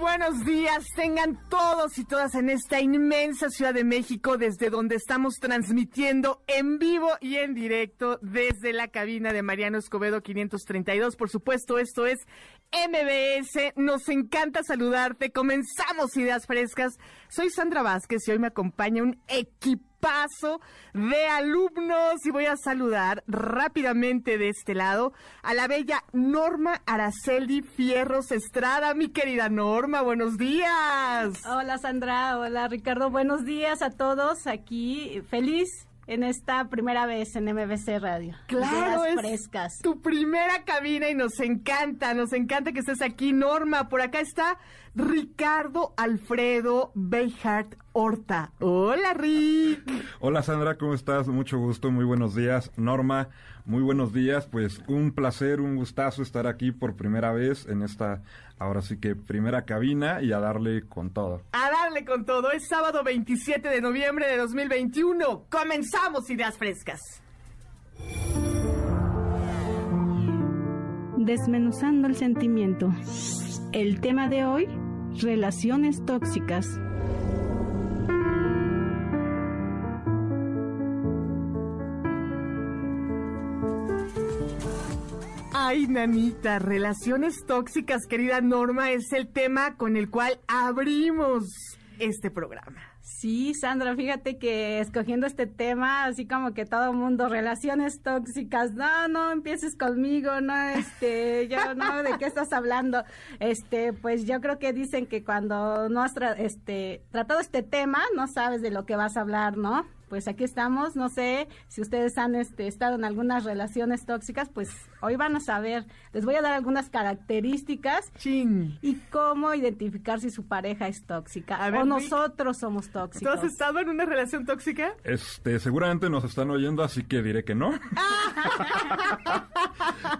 Buenos días, tengan todos y todas en esta inmensa Ciudad de México, desde donde estamos transmitiendo en vivo y en directo desde la cabina de Mariano Escobedo 532. Por supuesto, esto es MBS. Nos encanta saludarte. Comenzamos Ideas Frescas. Soy Sandra Vázquez y hoy me acompaña un equipo paso de alumnos y voy a saludar rápidamente de este lado a la bella Norma Araceli Fierros Estrada. Mi querida Norma, buenos días. Hola Sandra, hola Ricardo, buenos días a todos aquí. Feliz en esta primera vez en MBC Radio. Claro, es frescas. tu primera cabina y nos encanta, nos encanta que estés aquí, Norma. Por acá está Ricardo Alfredo Beihart Horta. Hola, Rick. Hola, Sandra, ¿cómo estás? Mucho gusto, muy buenos días. Norma, muy buenos días. Pues un placer, un gustazo estar aquí por primera vez en esta, ahora sí que primera cabina y a darle con todo. A darle con todo. Es sábado 27 de noviembre de 2021. Comenzamos Ideas Frescas. Desmenuzando el sentimiento. El tema de hoy, relaciones tóxicas. Ay, nanita, relaciones tóxicas, querida Norma, es el tema con el cual abrimos este programa. Sí, Sandra, fíjate que escogiendo este tema, así como que todo mundo, relaciones tóxicas, no, no empieces conmigo, no, este, yo no, ¿de qué estás hablando? Este, pues yo creo que dicen que cuando no has este, tratado este tema, no sabes de lo que vas a hablar, ¿no? Pues aquí estamos. No sé si ustedes han este, estado en algunas relaciones tóxicas, pues hoy van a saber. Les voy a dar algunas características y cómo identificar si su pareja es tóxica o nosotros somos tóxicos. ¿Tú has estado en una relación tóxica? Este, seguramente nos están oyendo, así que diré que no.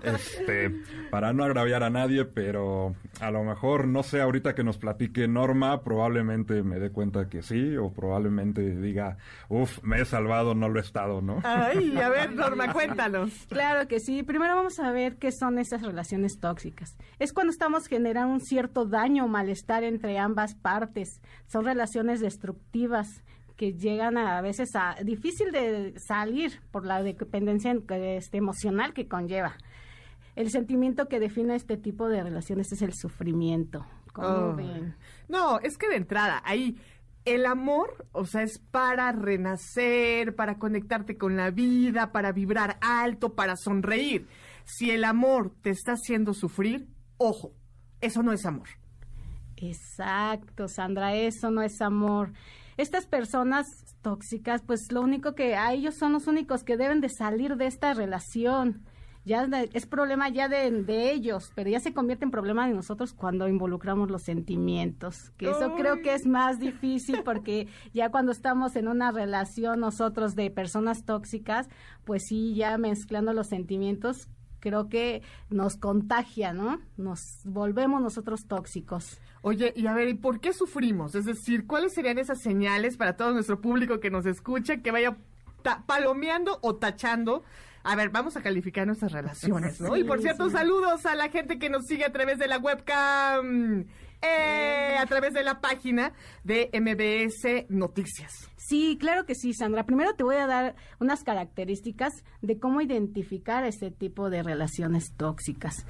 este, para no agraviar a nadie, pero a lo mejor, no sé, ahorita que nos platique Norma, probablemente me dé cuenta que sí, o probablemente diga, uff, me he salvado, no lo he estado, ¿no? Ay, a ver, Norma, cuéntanos. Claro que sí. Primero vamos a ver qué son esas relaciones tóxicas. Es cuando estamos generando un cierto daño o malestar entre ambas partes. Son relaciones destructivas que llegan a, veces a difícil de salir por la dependencia este, emocional que conlleva. El sentimiento que define este tipo de relaciones es el sufrimiento. ¿Cómo oh. ven? No, es que de entrada ahí el amor, o sea, es para renacer, para conectarte con la vida, para vibrar alto, para sonreír. Si el amor te está haciendo sufrir, ojo, eso no es amor. Exacto, Sandra, eso no es amor. Estas personas tóxicas, pues lo único que a ellos son los únicos que deben de salir de esta relación ya es problema ya de, ellos, pero ya se convierte en problema de nosotros cuando involucramos los sentimientos, que eso creo que es más difícil porque ya cuando estamos en una relación nosotros de personas tóxicas, pues sí, ya mezclando los sentimientos, creo que nos contagia, ¿no? Nos volvemos nosotros tóxicos. Oye, y a ver, ¿y por qué sufrimos? Es decir, ¿cuáles serían esas señales para todo nuestro público que nos escucha, que vaya palomeando o tachando a ver, vamos a calificar nuestras relaciones, ¿no? y por cierto, saludos a la gente que nos sigue a través de la webcam. Eh, a través de la página de MBS Noticias. Sí, claro que sí, Sandra. Primero te voy a dar unas características de cómo identificar este tipo de relaciones tóxicas.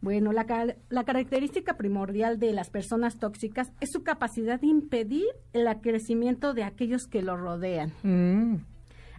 Bueno, la, la, característica primordial de las personas tóxicas es su capacidad de impedir el crecimiento de aquellos que lo rodean. Mm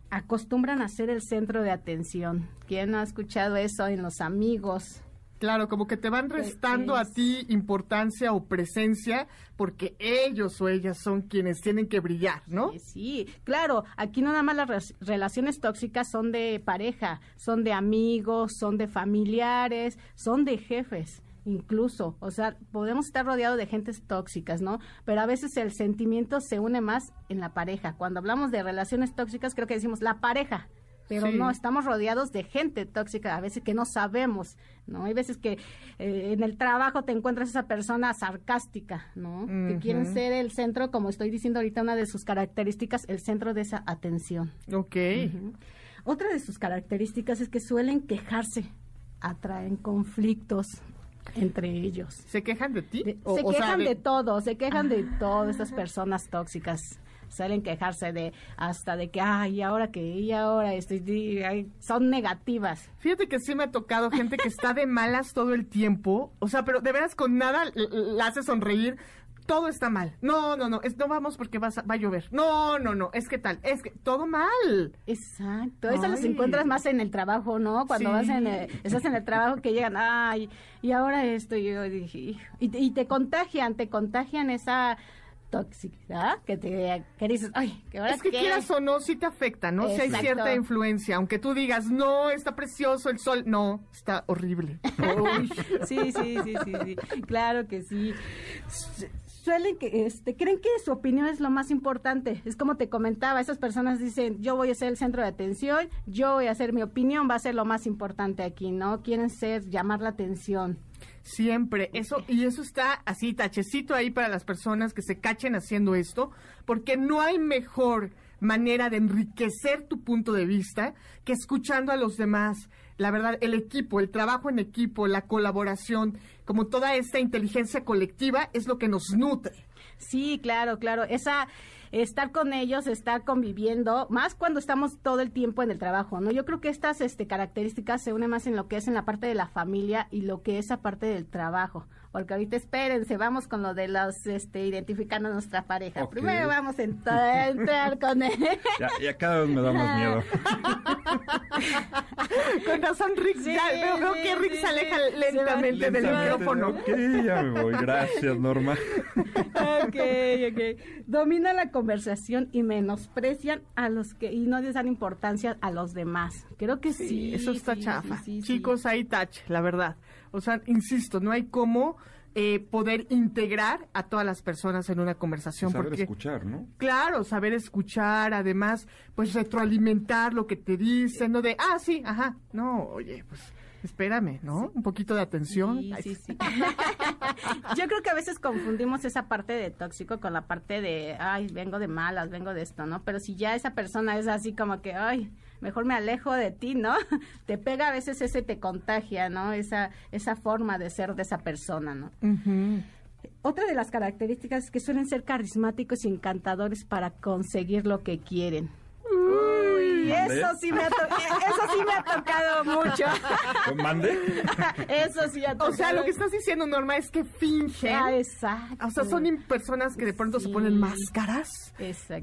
acostumbran a ser el centro de atención. ¿Quién ha escuchado eso en los amigos? Claro, como que te van restando a ti importancia o presencia porque ellos o ellas son quienes tienen que brillar, ¿no? Sí, claro, aquí no nada más las relaciones tóxicas son de pareja, son de amigos, son de familiares, son de jefes incluso, o sea, podemos estar rodeados de gentes tóxicas, ¿no? Pero a veces el sentimiento se une más en la pareja. Cuando hablamos de relaciones tóxicas, creo que decimos la pareja, pero no, estamos rodeados de gente tóxica, a veces que no sabemos, ¿no? Hay veces que eh, en el trabajo te encuentras esa persona sarcástica, ¿no? Que quieren ser el centro, como estoy diciendo ahorita, una de sus características, el centro de esa atención. Ok. Otra de sus características es que suelen quejarse, atraen conflictos entre ellos. ¿Se quejan de ti? se quejan de... todo, se quejan de todas estas personas tóxicas. Suelen quejarse de hasta de que ay ahora que y ahora estoy son negativas fíjate que sí me ha tocado gente que está de malas todo el tiempo. O sea pero de veras con nada la hace sonreír todo está mal. No, no, no, no vamos porque va a llover. No, no, no, es que tal, es que todo mal. Exacto, eso las encuentras más en el trabajo, ¿no? Cuando vas en estás en el trabajo que llegan, ay, y ahora esto, y yo dije, y, te contagian, te contagian esa toxicidad que te que dices, ay, que ahora es que quieras o no, sí te afecta, ¿no? Si hay cierta influencia, aunque tú digas, no, está precioso el sol, no, está horrible. sí, sí, sí, sí, sí, claro que sí suelen que este creen que su opinión es lo más importante. Es como te comentaba, esas personas dicen, "Yo voy a ser el centro de atención, yo voy a hacer mi opinión, va a ser lo más importante aquí", ¿no? Quieren ser llamar la atención. Siempre, eso, y eso está así, tachecito ahí para las personas que se cachen haciendo esto, porque no hay mejor manera de enriquecer tu punto de vista que escuchando a los demás. La verdad, el equipo, el trabajo en equipo, la colaboración, como toda esta inteligencia colectiva es lo que nos nutre. Sí, claro, claro. Esa estar con ellos, estar conviviendo, más cuando estamos todo el tiempo en el trabajo, ¿no? Yo creo que estas este, características se unen más en lo que es en la parte de la familia y lo que es esa parte del trabajo porque ahorita espérense, vamos con lo de los, este, identificando a nuestra pareja. Primero vamos a entrar, con él. Ya, cada vez me da más miedo. con razón, Rick, ya veo, que Rick se aleja lentamente, del micrófono. Ok, ya me voy, gracias, Norma. ok, ok. Domina la conversación y menosprecian a los que, y no les dan importancia a los demás. Creo que sí. eso está chafa. Chicos, ahí touch, la verdad. O sea, insisto, no hay cómo eh, poder integrar a todas las personas en una conversación. Saber escuchar, ¿no? Claro, saber escuchar, además, pues retroalimentar lo que te dicen, no de, ah, sí, ajá, no, oye, pues espérame, ¿no? Un poquito de atención. Sí, sí, sí. Yo creo que a veces confundimos esa parte de tóxico con la parte de, ay, vengo de malas, vengo de esto, ¿no? Pero si ya esa persona es así como que, ay, mejor me alejo de ti, ¿no? Te pega a veces ese te contagia, ¿no? Esa, esa forma de ser de esa persona, ¿no? Otra de las características es que suelen ser carismáticos y encantadores para conseguir lo que quieren. Eso sí me ha eso sí me ha tocado mucho. ¿Mande? Eso sí ha tocado. O sea, lo que estás diciendo, Norma, es que fingen. Ah, exacto. O sea, son personas que de pronto se ponen máscaras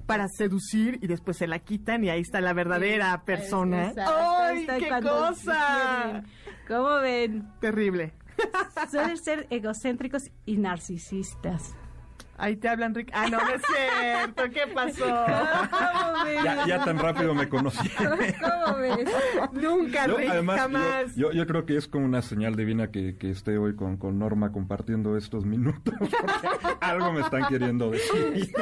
para seducir y después se la quitan y ahí está la verdadera persona. ¡Ay, qué cosa! ¿Cómo ven? Terrible. Suelen ser egocéntricos y narcisistas. Ahí te hablan, Rick. Ah, no, no es cierto. ¿Qué pasó? ya, ya, tan rápido me conocí. ¿Cómo ves? Nunca, Rick, jamás. Yo, yo, creo que es como una señal divina que, que esté hoy con, con Norma compartiendo estos minutos. algo me están queriendo decir.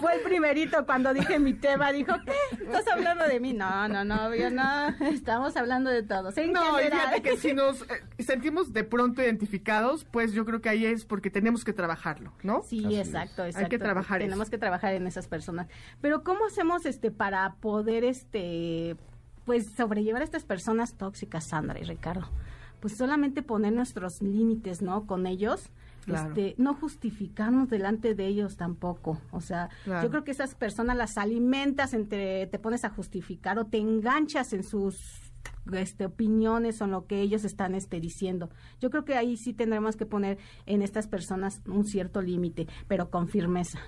Fue el primerito cuando dije mi tema. Dijo, ¿qué? ¿Estás hablando de mí? No, no, no, yo no. Estamos hablando de todo. No, fíjate que si nos eh, sentimos de pronto identificados, pues yo creo que ahí es porque tenemos que trabajarlo, ¿no? Sí, exacto, exacto. Hay que trabajar. Tenemos que trabajar en esas personas. Pero ¿cómo hacemos este para poder este pues sobrellevar a estas personas tóxicas, Sandra y Ricardo? Pues solamente poner nuestros límites, ¿no? Con ellos. Este, no justificarnos delante de ellos tampoco. O sea, yo creo que esas personas las alimentas entre, te pones a justificar o te enganchas en sus este, opiniones o lo que ellos están este, diciendo. Yo creo que ahí sí tendremos que poner en estas personas un cierto límite, pero con firmeza.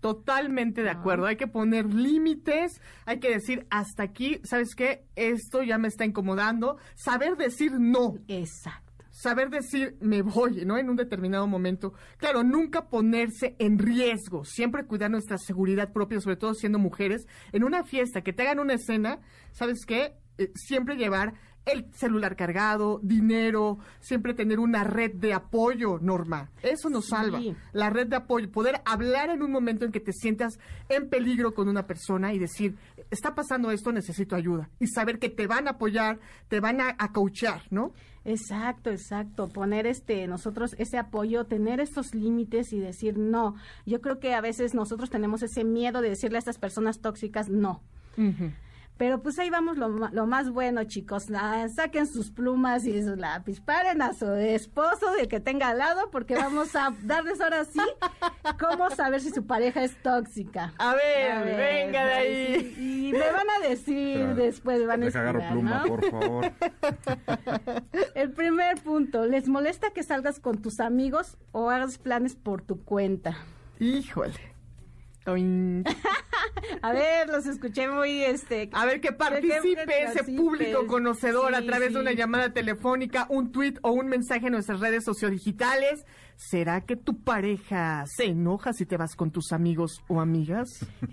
Totalmente de acuerdo. Hay que poner límites, hay que decir hasta aquí, ¿sabes qué? Esto ya me está incomodando. Saber decir no. Exacto. Saber decir me voy, ¿no? En un determinado momento. Claro, nunca ponerse en riesgo. Siempre cuidar nuestra seguridad propia, sobre todo siendo mujeres. En una fiesta, que te hagan una escena, ¿sabes qué? Eh, siempre llevar el celular cargado, dinero, siempre tener una red de apoyo, Norma. Eso nos Sí. salva. La red de apoyo, poder hablar en un momento en que te sientas en peligro con una persona y decir, está pasando esto, necesito ayuda. Y saber que te van a apoyar, te van a, a ¿no? Exacto, exacto. Poner este nosotros ese apoyo, tener estos límites y decir no. Yo creo que a veces nosotros tenemos ese miedo de decirle a estas personas tóxicas no. Pero pues ahí vamos lo, lo más bueno, chicos. Saquen sus plumas y su lápiz. Paren a su esposo, el que tenga al lado, porque vamos a darles ahora sí cómo saber si su pareja es tóxica. A ver, A ver, venga de ahí. Y me van a decir Espera, después, van a agarro pluma, ¿no? por favor. El primer punto, ¿les molesta que salgas con tus amigos o hagas planes por tu cuenta? Híjole. A ver, los escuché muy este A ver, que participe que ese público conocedor a través sí. de una llamada telefónica, un tweet o un mensaje en nuestras redes sociodigitales. ¿Será que tu pareja se enoja si te vas con tus amigos o amigas?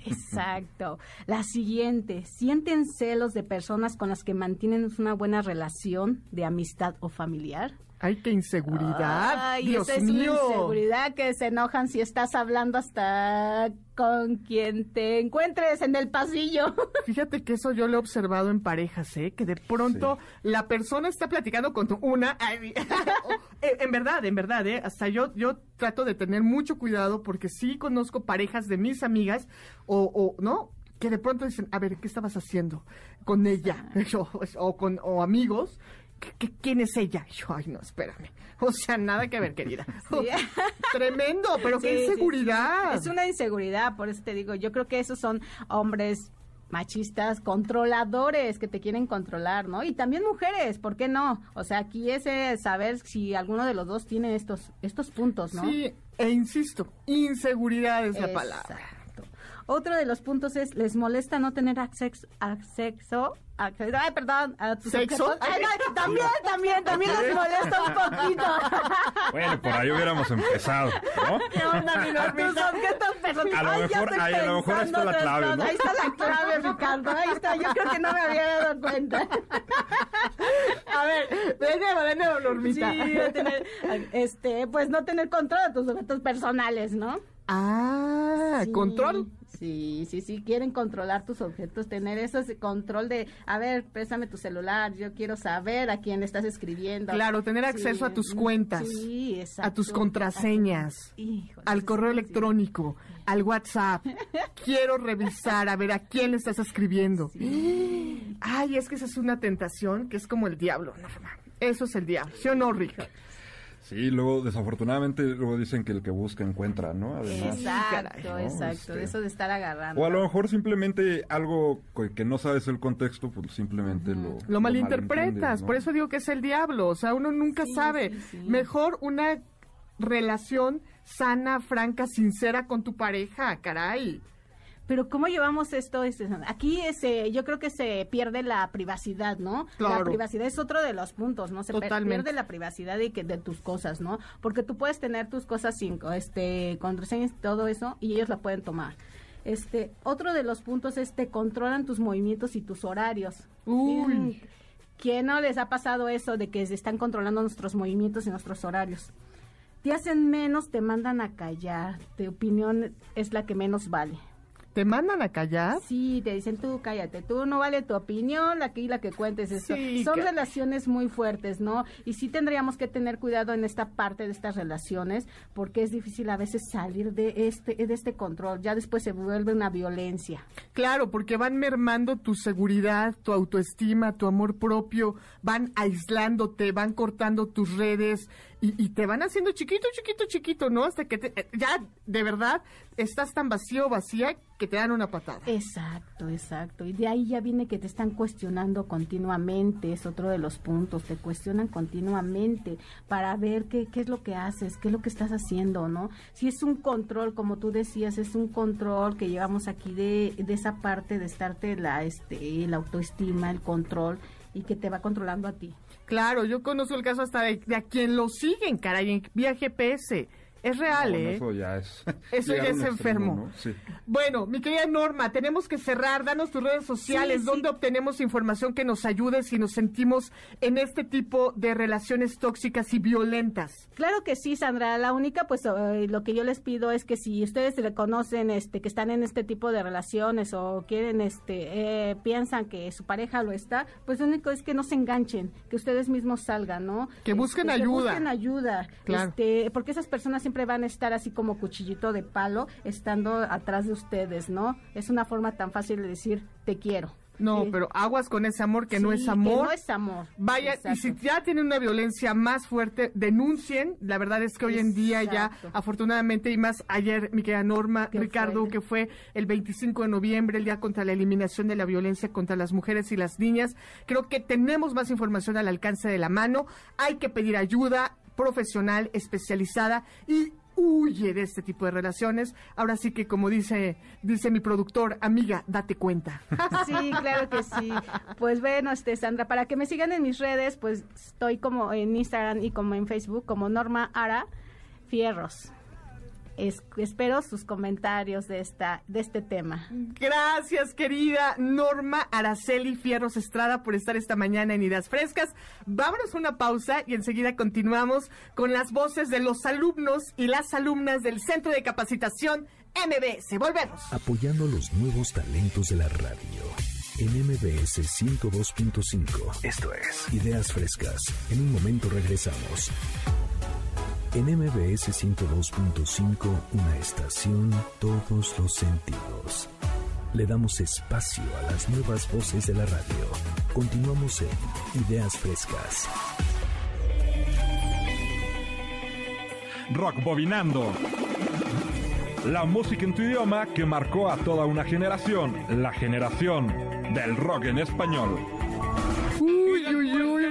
Exacto. La siguiente, ¿sienten celos de personas con las que mantienen una buena relación de amistad o familiar? Ay, qué inseguridad. Ay, Dios esa es mío. inseguridad que se enojan si estás hablando hasta con quien te encuentres en el pasillo. Fíjate que eso yo lo he observado en parejas, ¿eh? Que de pronto la persona está platicando con una... ay, eh, en verdad, en verdad, ¿eh? Hasta yo, yo trato de tener mucho cuidado porque sí conozco parejas de mis amigas o, o ¿no? Que de pronto dicen, a ver, ¿qué estabas haciendo con ella? O, con, o amigos. ¿Qué- qué- ¿Quién es ella? Yo, ay, no, espérame. O sea, nada que ver, querida. Tremendo, pero Sí, qué sí. inseguridad. Es una inseguridad, por eso te digo, yo creo que esos son hombres machistas, controladores que te quieren controlar, ¿no? Y también mujeres, ¿por qué no? O sea, aquí es saber si alguno de los dos tiene estos estos puntos, ¿no? Sí, e insisto, inseguridad es la palabra. Otro de los puntos es, ¿les molesta no tener acceso, acceso, ay, perdón, a tus ¿Sexo? Ay, no, también, también, también les molesta un poquito. Bueno, por ahí hubiéramos empezado, ¿no? ¿Qué onda, mi objetos personales. A lo Ay, mejor- ahí a lo mejor ahí está la clave, ¿no? Ahí está la clave, Ricardo. Ahí está. Yo creo que no me había dado cuenta. A ver, de nuevo, de nuevo, Sí, Normita. no tener, este, pues no tener control de tus objetos personales, ¿no? Ah, Sí, control. Sí, sí, sí, quieren controlar tus objetos, tener ese control de, a ver, préstame tu celular, yo quiero saber a quién le estás escribiendo. Claro, tener acceso a tus mm, cuentas, sí, a tus contraseñas, Híjole, al correo sí. electrónico, al WhatsApp. Quiero revisar a ver a quién le estás escribiendo. Ay, es que esa es una tentación que es como el diablo, Norma. Eso es el diablo, ¿sí o no, Rick? Sí, luego desafortunadamente luego dicen que el que busca encuentra, ¿no? Además. Exacto, exacto, Este, de eso de estar agarrando. O a lo mejor simplemente algo que no sabes el contexto, pues simplemente lo... Lo malinterpretas, por eso digo que es el diablo, o sea, uno nunca Sí, sabe. sí, sí. Mejor una relación sana, franca, sincera con tu pareja, caray. Pero ¿cómo llevamos esto? Este, Aquí ese, yo creo que se pierde la privacidad, ¿no? La privacidad es otro de los puntos, ¿no? Se Totalmente. pierde la privacidad de, que, de tus cosas, ¿no? Porque tú puedes tener tus cosas sin este, contraseñas y todo eso y ellos la pueden tomar. Este, otro de los puntos es te controlan tus movimientos y tus horarios. Uy. Mm, ¿Quién no les ha pasado eso de que se están controlando nuestros movimientos y nuestros horarios? Te hacen menos, te mandan a callar. Tu opinión es la que menos vale. ¿Te mandan a callar? Sí, te dicen tú cállate, tú no vale tu opinión, aquí la que cuentes esto. Sí, Son relaciones muy fuertes, ¿no? Y sí tendríamos que tener cuidado en esta parte de estas relaciones porque es difícil a veces salir de este de este control, ya después se vuelve una violencia. Claro, porque van mermando tu seguridad, tu autoestima, tu amor propio, van aislándote, van cortando tus redes y, y te van haciendo chiquito, chiquito, chiquito, ¿no? Hasta que te- ya de verdad estás tan vacío vacía que te dan una patada. Exacto, exacto. Y de ahí ya viene que te están cuestionando continuamente, es otro de los puntos, te cuestionan continuamente para ver qué, qué es lo que haces, qué es lo que estás haciendo, ¿no? Si es un control, como tú decías, es un control que llevamos aquí de, de esa parte de estarte la, este, la autoestima, el control y que te va controlando a ti. Claro, yo conozco el caso hasta de, de a quien lo siguen, caray, en vía GPS. Es real, No, bueno, ¿eh? Eso ya es. Eso ya es extremo, enfermo. ¿no? Sí. Bueno, mi querida Norma, tenemos que cerrar. Danos tus redes sociales, Sí, donde sí. obtenemos información que nos ayude si nos sentimos en este tipo de relaciones tóxicas y violentas. Claro que sí, Sandra. La única, pues, eh, lo que yo les pido es que si ustedes reconocen, este, que están en este tipo de relaciones o quieren, este, eh, piensan que su pareja lo está, pues lo único es que no se enganchen, que ustedes mismos salgan, ¿no? Que busquen Este, ayuda. Que busquen ayuda. Claro. Este, porque esas personas siempre van a estar así como cuchillito de palo, estando atrás de ustedes, ¿no? Es una forma tan fácil de decir te quiero. No, Sí. pero aguas con ese amor que no es amor. no es amor. Vaya, y si ya tienen una violencia más fuerte, denuncien. La verdad es que hoy en día ya, afortunadamente, y más ayer, mi querida Norma, Ricardo, que fue el 25 de noviembre, el Día contra la Eliminación de la Violencia contra las Mujeres y las Niñas. Creo que tenemos más información al alcance de la mano. Hay que pedir ayuda profesional, especializada y huye de este tipo de relaciones. Ahora sí que, como dice, dice mi productor, amiga, date cuenta. Sí, claro que sí. Pues bueno, este Sandra, para que me sigan en mis redes, pues estoy como en Instagram y como en Facebook como Norma Ara Fierros. Es- espero sus comentarios de esta de este tema. Gracias, querida Norma Araceli Fierros Estrada, por estar esta mañana en Ideas Frescas. Vámonos a una pausa y enseguida continuamos con las voces de los alumnos y las alumnas del Centro de Capacitación MBS. Volvemos. apoyando los nuevos talentos de la radio. En MBS 102.5. Esto es Ideas Frescas. En un momento regresamos. En MBS 102.5, una estación, todos los sentidos. Le damos espacio a las nuevas voces de la radio. Continuamos en Ideas Frescas. Rock Bobinando. La música en tu idioma que marcó a toda una generación. La generación del rock en español.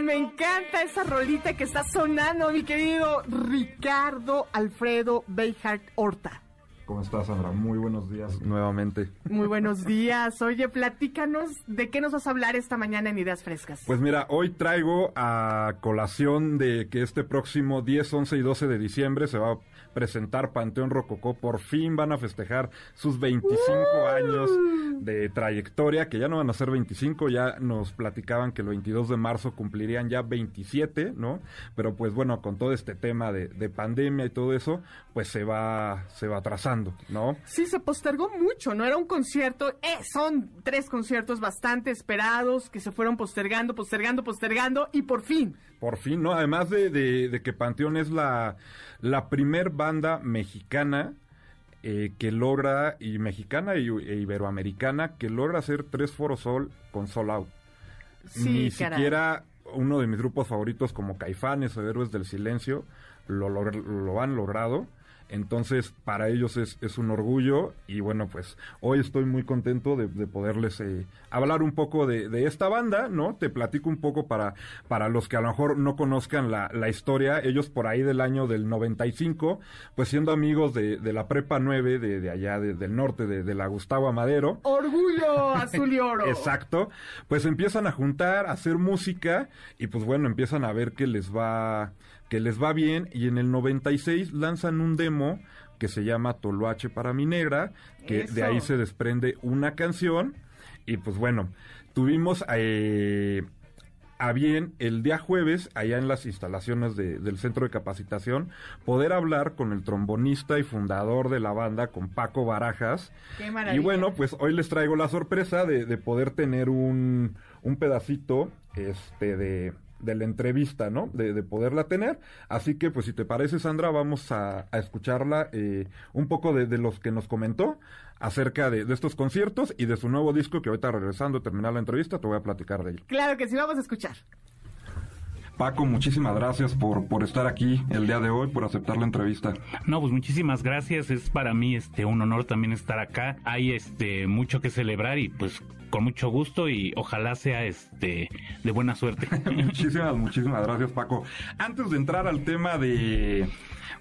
Me encanta esa rolita que está sonando, mi querido Ricardo Alfredo Beijart Horta. ¿Cómo estás, Sandra? Muy buenos días nuevamente. Muy buenos días. Oye, platícanos de qué nos vas a hablar esta mañana en Ideas Frescas. Pues mira, hoy traigo a colación de que este próximo 10, 11 y 12 de diciembre se va a presentar Panteón Rococó. Por fin van a festejar sus 25 años de trayectoria, que ya no van a ser 25, ya nos platicaban que el 22 de marzo cumplirían ya 27, ¿no? Pero pues bueno, con todo este tema de, de pandemia y todo eso, pues se va, se va atrasando, ¿no? Sí, se postergó mucho, ¿no? Era un concierto, eh, son tres conciertos bastante esperados que se fueron postergando, postergando, postergando y por fin. Por fin, ¿no? Además de, de- de que Panteón es la, la primer banda mexicana eh, que logra, y mexicana y, e iberoamericana, que logra hacer tres Foro Sol con Sol Out. Sí, Ni caray. siquiera uno de mis grupos favoritos como Caifanes o Héroes del Silencio lo, lo han logrado. Entonces, para ellos es, es un orgullo y bueno, pues hoy estoy muy contento de, de poderles eh, hablar un poco de, de esta banda, ¿no? Te platico un poco para, para los que a lo mejor no conozcan la, la historia. Ellos por ahí del año del 95, pues siendo amigos de, de la Prepa 9 de, de allá de- del norte, de, de la Gustavo Amadero. Orgullo azul y oro. Exacto. Pues empiezan a juntar, a hacer música y pues bueno, empiezan a ver que les va que les va bien y en el 96 lanzan un demo que se llama Toloache para mi negra, que Eso. de ahí se desprende una canción y pues bueno, tuvimos eh, a bien el día jueves, allá en las instalaciones de- del centro de capacitación, poder hablar con el trombonista y fundador de la banda, con Paco Barajas. Qué maravilla. Y bueno, pues hoy les traigo la sorpresa de, de poder tener un, un pedacito este, de, de la entrevista, ¿no? De, de poderla tener. Así que, pues si te parece, Sandra, vamos a, a escucharla eh, un poco de, de los que nos comentó acerca de, de estos conciertos y de su nuevo disco que ahorita regresando a terminar la entrevista te voy a platicar de él. Claro que sí, vamos a escuchar. Paco, muchísimas gracias por, por estar aquí el día de hoy, por aceptar la entrevista. No, pues muchísimas gracias. Es para mí este un honor también estar acá. Hay este mucho que celebrar y pues con mucho gusto y ojalá sea este de buena suerte. muchísimas, muchísimas gracias, Paco. Antes de entrar al tema de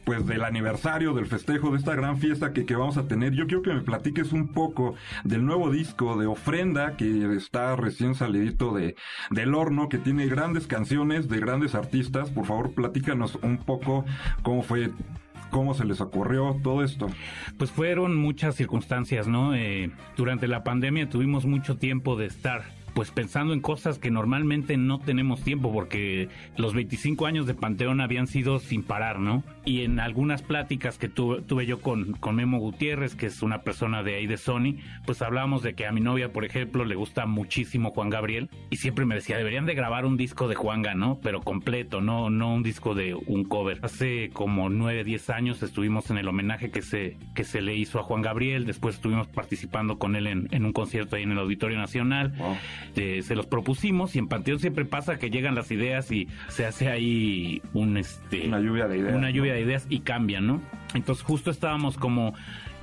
pues del aniversario, del festejo, de esta gran fiesta que, que vamos a tener, yo quiero que me platiques un poco del nuevo disco de Ofrenda, que está recién salidito de, del horno, que tiene grandes canciones de grandes artistas. Por favor, platícanos un poco cómo fue ¿Cómo se les ocurrió todo esto? Pues fueron muchas circunstancias, ¿no? Eh, durante la pandemia tuvimos mucho tiempo de estar pues pensando en cosas que normalmente no tenemos tiempo porque los 25 años de Panteón habían sido sin parar, ¿no? Y en algunas pláticas que tuve, yo con, con Memo Gutiérrez, que es una persona de ahí de Sony, pues hablábamos de que a mi novia, por ejemplo, le gusta muchísimo Juan Gabriel y siempre me decía, deberían de grabar un disco de Juanga, ¿no? Pero completo, no, no un disco de un cover. Hace como 9, 10 años estuvimos en el homenaje que se, que se le hizo a Juan Gabriel, después estuvimos participando con él en, en un concierto ahí en el Auditorio Nacional se los propusimos y en Panteón siempre pasa que llegan las ideas y se hace ahí un este una lluvia de ideas una lluvia de ideas y cambian no entonces justo estábamos como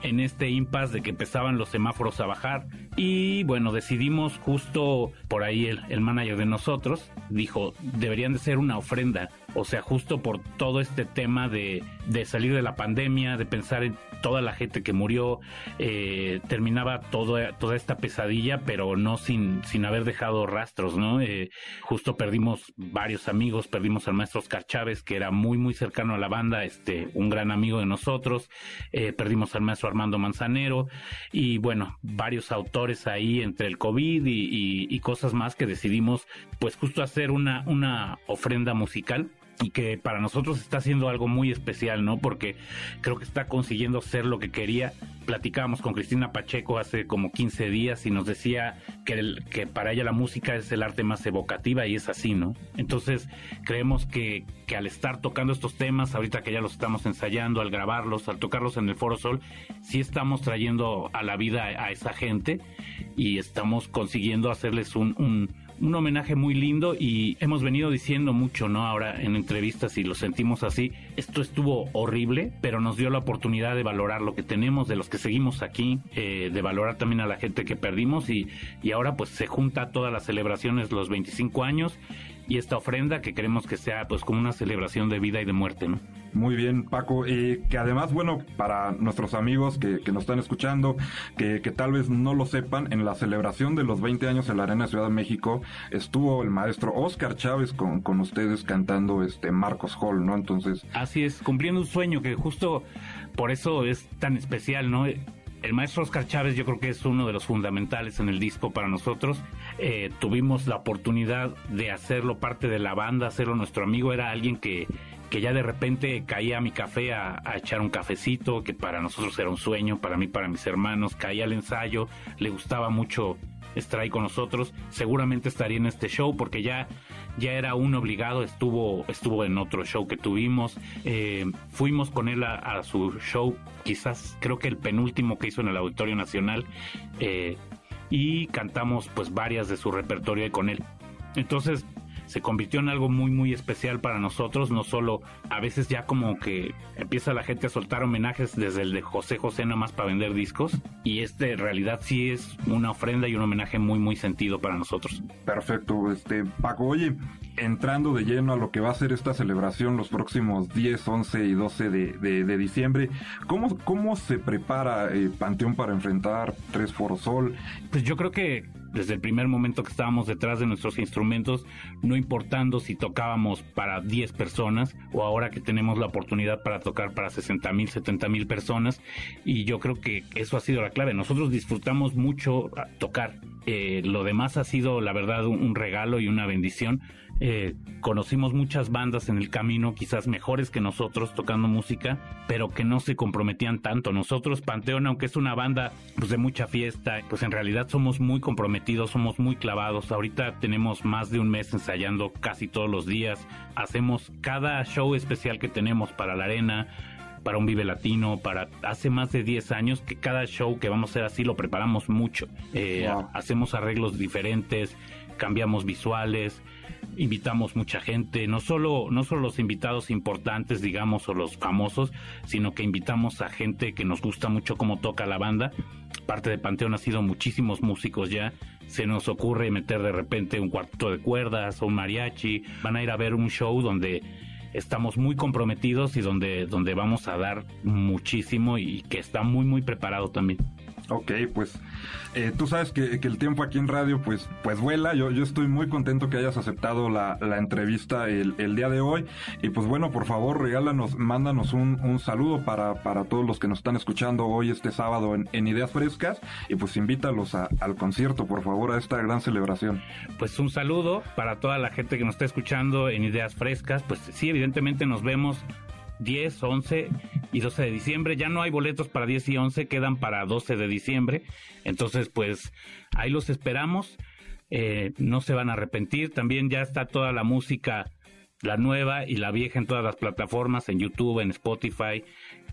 en este impasse de que empezaban los semáforos a bajar. Y bueno, decidimos justo por ahí el, el, manager de nosotros dijo, deberían de ser una ofrenda. O sea, justo por todo este tema de, de salir de la pandemia, de pensar en toda la gente que murió, eh, terminaba toda esta pesadilla, pero no sin, sin haber dejado rastros, ¿no? Eh, justo perdimos varios amigos, perdimos al maestro Oscar Chávez, que era muy, muy cercano a la banda, este, un gran amigo de nosotros, eh, perdimos al maestro Armando Manzanero y bueno, varios autores ahí entre el COVID y, cosas más que decidimos pues justo hacer una, una ofrenda musical y que para nosotros está haciendo algo muy especial, ¿no? Porque creo que está consiguiendo ser lo que quería. Platicábamos con Cristina Pacheco hace como 15 días y nos decía que, que para ella la música es el arte más evocativa y es así, ¿no? Entonces creemos que, que al estar tocando estos temas, ahorita que ya los estamos ensayando, al grabarlos, al tocarlos en el Foro Sol, sí estamos trayendo a la vida a esa gente y estamos consiguiendo hacerles un, un un homenaje muy lindo y hemos venido diciendo mucho, ¿no? Ahora en entrevistas y lo sentimos así, esto estuvo horrible, pero nos dio la oportunidad de valorar lo que tenemos, de los que seguimos aquí, eh, de valorar también a la gente que perdimos y, y ahora pues se junta todas las celebraciones, los 25 años y esta ofrenda que queremos que sea pues como una celebración de vida y de muerte, ¿no? Muy bien, Paco. y que además, bueno, para nuestros amigos que, que nos están escuchando, que, que, tal vez no lo sepan, en la celebración de los 20 años en la Arena Ciudad de México estuvo el maestro Oscar Chávez con, con ustedes cantando este Marcos Hall, ¿no? Entonces... Así es, cumpliendo un sueño que justo por eso es tan especial, ¿no? El maestro Oscar Chávez yo creo que es uno de los fundamentales en el disco para nosotros. Eh, tuvimos la oportunidad de hacerlo parte de la banda, hacerlo nuestro amigo. Era alguien que, que ya de repente caía a mi café a, echar un cafecito, que para nosotros era un sueño, para mí, para mis hermanos. Caía al ensayo, le gustaba mucho estar ahí con nosotros. Seguramente estaría en este show porque ya ya era un obligado, estuvo, estuvo en otro show que tuvimos, eh, fuimos con él a, su show, quizás creo que el penúltimo que hizo en el Auditorio Nacional, eh, y cantamos pues varias de su repertorio con él. Entonces, se convirtió en algo muy muy especial para nosotros, no solo a veces ya como que empieza la gente a soltar homenajes desde el de José José nada más para vender discos y este en realidad sí es una ofrenda y un homenaje muy muy sentido para nosotros. Perfecto, este Paco, oye, entrando de lleno a lo que va a ser esta celebración los próximos 10, 11 y 12 de, de, diciembre, ¿cómo, ¿cómo se prepara eh, Panteón para enfrentar Tres Forosol? Pues yo creo que desde el primer momento que estábamos detrás de nuestros instrumentos, no importando si tocábamos para 10 personas o ahora que tenemos la oportunidad para tocar para 60 mil, 70 mil personas. Y yo creo que eso ha sido la clave. Nosotros disfrutamos mucho tocar. Eh, lo demás ha sido, la verdad, un regalo y una bendición eh, conocimos muchas bandas en el camino, quizás mejores que nosotros tocando música, pero que no se comprometían tanto. Nosotros, Panteón, aunque es una banda pues, de mucha fiesta, pues en realidad somos muy comprometidos, somos muy clavados. Ahorita tenemos más de un mes ensayando casi todos los días. Hacemos cada show especial que tenemos para la arena para un Vive Latino, para hace más de 10 años que cada show que vamos a hacer así lo preparamos mucho. Eh, hacemos arreglos diferentes, cambiamos visuales, invitamos mucha gente, no solo, no solo los invitados importantes, digamos, o los famosos, sino que invitamos a gente que nos gusta mucho cómo toca la banda. Parte de Panteón ha sido muchísimos músicos ya. Se nos ocurre meter de repente un cuarto de cuerdas o un mariachi. Van a ir a ver un show donde estamos muy comprometidos y donde, donde vamos a dar muchísimo y que está muy, muy preparado también. Ok, pues eh, tú sabes que, el tiempo aquí en radio pues, pues vuela. Yo, yo estoy muy contento que hayas aceptado la, entrevista el, día de hoy. Y pues bueno, por favor, regálanos, mándanos un, un saludo para, para todos los que nos están escuchando hoy este sábado en, Ideas Frescas. Y pues invítalos al concierto, por favor, a esta gran celebración. Pues un saludo para toda la gente que nos está escuchando en Ideas Frescas. Pues sí, evidentemente nos vemos 10, 11 y 12 de diciembre. Ya no hay boletos para 10 y 11, quedan para 12 de diciembre. Entonces, pues ahí los esperamos. Eh, no se van a arrepentir. También ya está toda la música, la nueva y la vieja en todas las plataformas, en YouTube, en Spotify,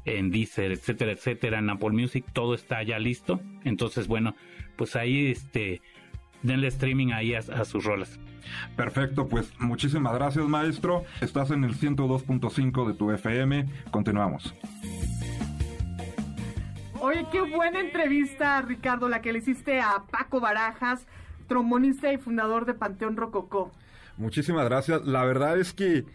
en Deezer, etcétera, etcétera, en Apple Music. Todo está ya listo. Entonces, bueno, pues ahí este denle streaming ahí a, sus rolas. Perfecto, pues muchísimas gracias maestro. Estás en el 102.5 de tu FM. Continuamos. Oye, qué buena entrevista, Ricardo, la que le hiciste a Paco Barajas, trombonista y fundador de Panteón Rococó. Muchísimas gracias. La verdad es que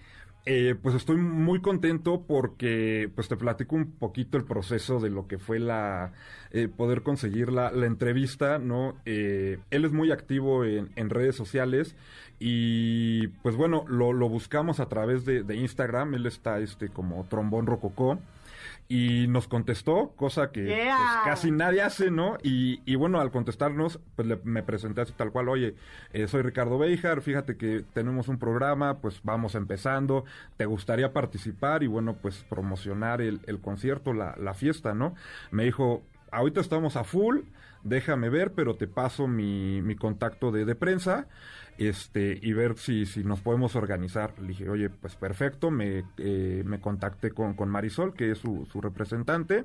eh, pues estoy muy contento porque pues te platico un poquito el proceso de lo que fue la eh, poder conseguir la, entrevista, ¿no? Eh, él es muy activo en, redes sociales y pues bueno, lo, lo buscamos a través de, de, Instagram, él está este como trombón rococó y nos contestó, cosa que pues, casi nadie hace, ¿no? Y, y bueno, al contestarnos, pues me presenté así tal cual, oye, eh, soy Ricardo Beijar, fíjate que tenemos un programa, pues vamos empezando, ¿te gustaría participar y bueno, pues promocionar el, el concierto, la, la fiesta, ¿no? Me dijo, ahorita estamos a full, déjame ver, pero te paso mi, mi contacto de, de prensa este y ver si, si nos podemos organizar. Le dije, oye, pues perfecto, me, eh, me contacté con, con Marisol, que es su, su, representante,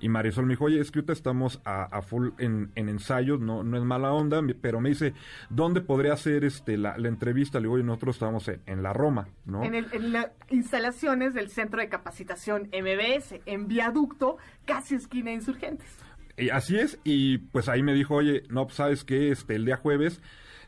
y Marisol me dijo, oye, es que ahorita estamos a, a full en, en, ensayos, no, no es mala onda, pero me dice, ¿dónde podría hacer este la, la entrevista? Le digo, oye, nosotros estamos en, la Roma, ¿no? En, en las instalaciones del Centro de Capacitación MBS, en Viaducto, casi esquina Insurgentes. Y así es, y pues ahí me dijo, oye, no, pues, sabes que este, el día jueves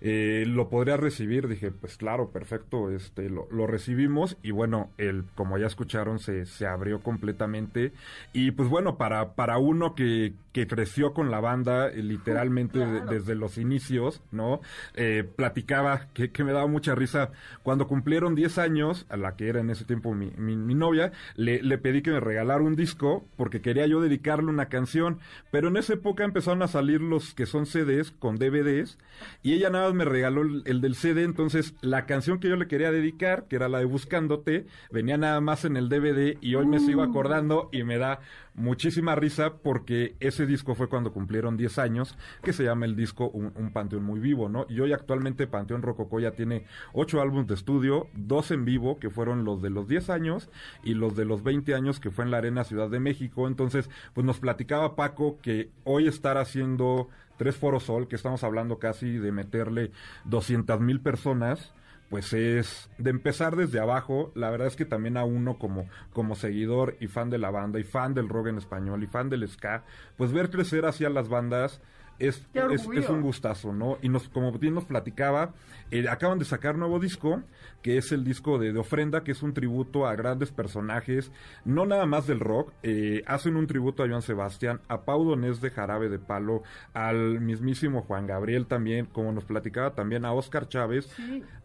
eh, lo podría recibir, dije, pues claro, perfecto, este, lo, lo, recibimos y bueno, el, como ya escucharon, se, se abrió completamente y pues bueno, para, para uno que, que creció con la banda eh, literalmente desde los inicios, ¿no? Eh, platicaba que, que, me daba mucha risa cuando cumplieron 10 años, a la que era en ese tiempo mi, mi, mi novia, le, le pedí que me regalara un disco porque quería yo dedicarle una canción, pero en esa época empezaron a salir los que son CDs con DVDs y ella nada me regaló el, del CD, entonces la canción que yo le quería dedicar, que era la de Buscándote, venía nada más en el DVD y hoy me sigo uh. acordando y me da muchísima risa porque ese disco fue cuando cumplieron 10 años, que se llama el disco Un, Panteón Muy Vivo, ¿no? Y hoy actualmente Panteón Rococó ya tiene 8 álbumes de estudio, dos en vivo, que fueron los de los 10 años, y los de los 20 años, que fue en la Arena Ciudad de México. Entonces, pues nos platicaba Paco que hoy estar haciendo tres foros sol, que estamos hablando casi de meterle 200 mil personas, pues es de empezar desde abajo. La verdad es que también a uno como, como seguidor y fan de la banda y fan del rock en español y fan del ska, pues ver crecer hacia las bandas es, es, un gustazo, ¿no? Y nos, como bien nos platicaba, eh, acaban de sacar nuevo disco, que es el disco de, de, Ofrenda, que es un tributo a grandes personajes, no nada más del rock, eh, hacen un tributo a Joan Sebastián, a Pau Donés de Jarabe de Palo, al mismísimo Juan Gabriel también, como nos platicaba también a Oscar Chávez,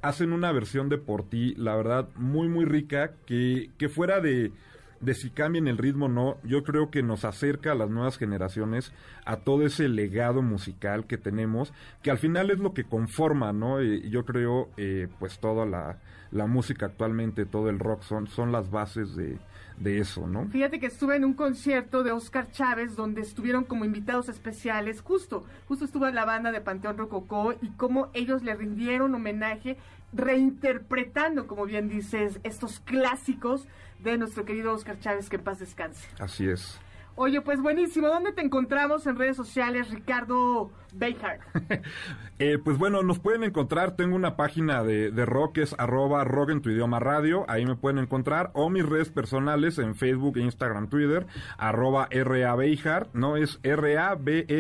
hacen una versión de Por Ti, la verdad, muy, muy rica, que, que fuera de de si cambian el ritmo o no, yo creo que nos acerca a las nuevas generaciones a todo ese legado musical que tenemos, que al final es lo que conforma, ¿no? Y yo creo, eh, pues toda la, la, música actualmente, todo el rock son, son las bases de, de eso, ¿no? Fíjate que estuve en un concierto de Oscar Chávez donde estuvieron como invitados especiales, justo, justo estuvo la banda de Panteón Rococó y cómo ellos le rindieron homenaje reinterpretando, como bien dices, estos clásicos de nuestro querido Oscar Chávez, que en paz descanse. Así es. Oye, pues buenísimo. ¿Dónde te encontramos en redes sociales, Ricardo Beihart? eh, pues bueno, nos pueden encontrar. Tengo una página de, de rock es arroba rock en tu idioma radio. Ahí me pueden encontrar. O mis redes personales en Facebook, Instagram, Twitter. Arroba RA Beihart. No es R-A-B-E-Y-H-A-R-T.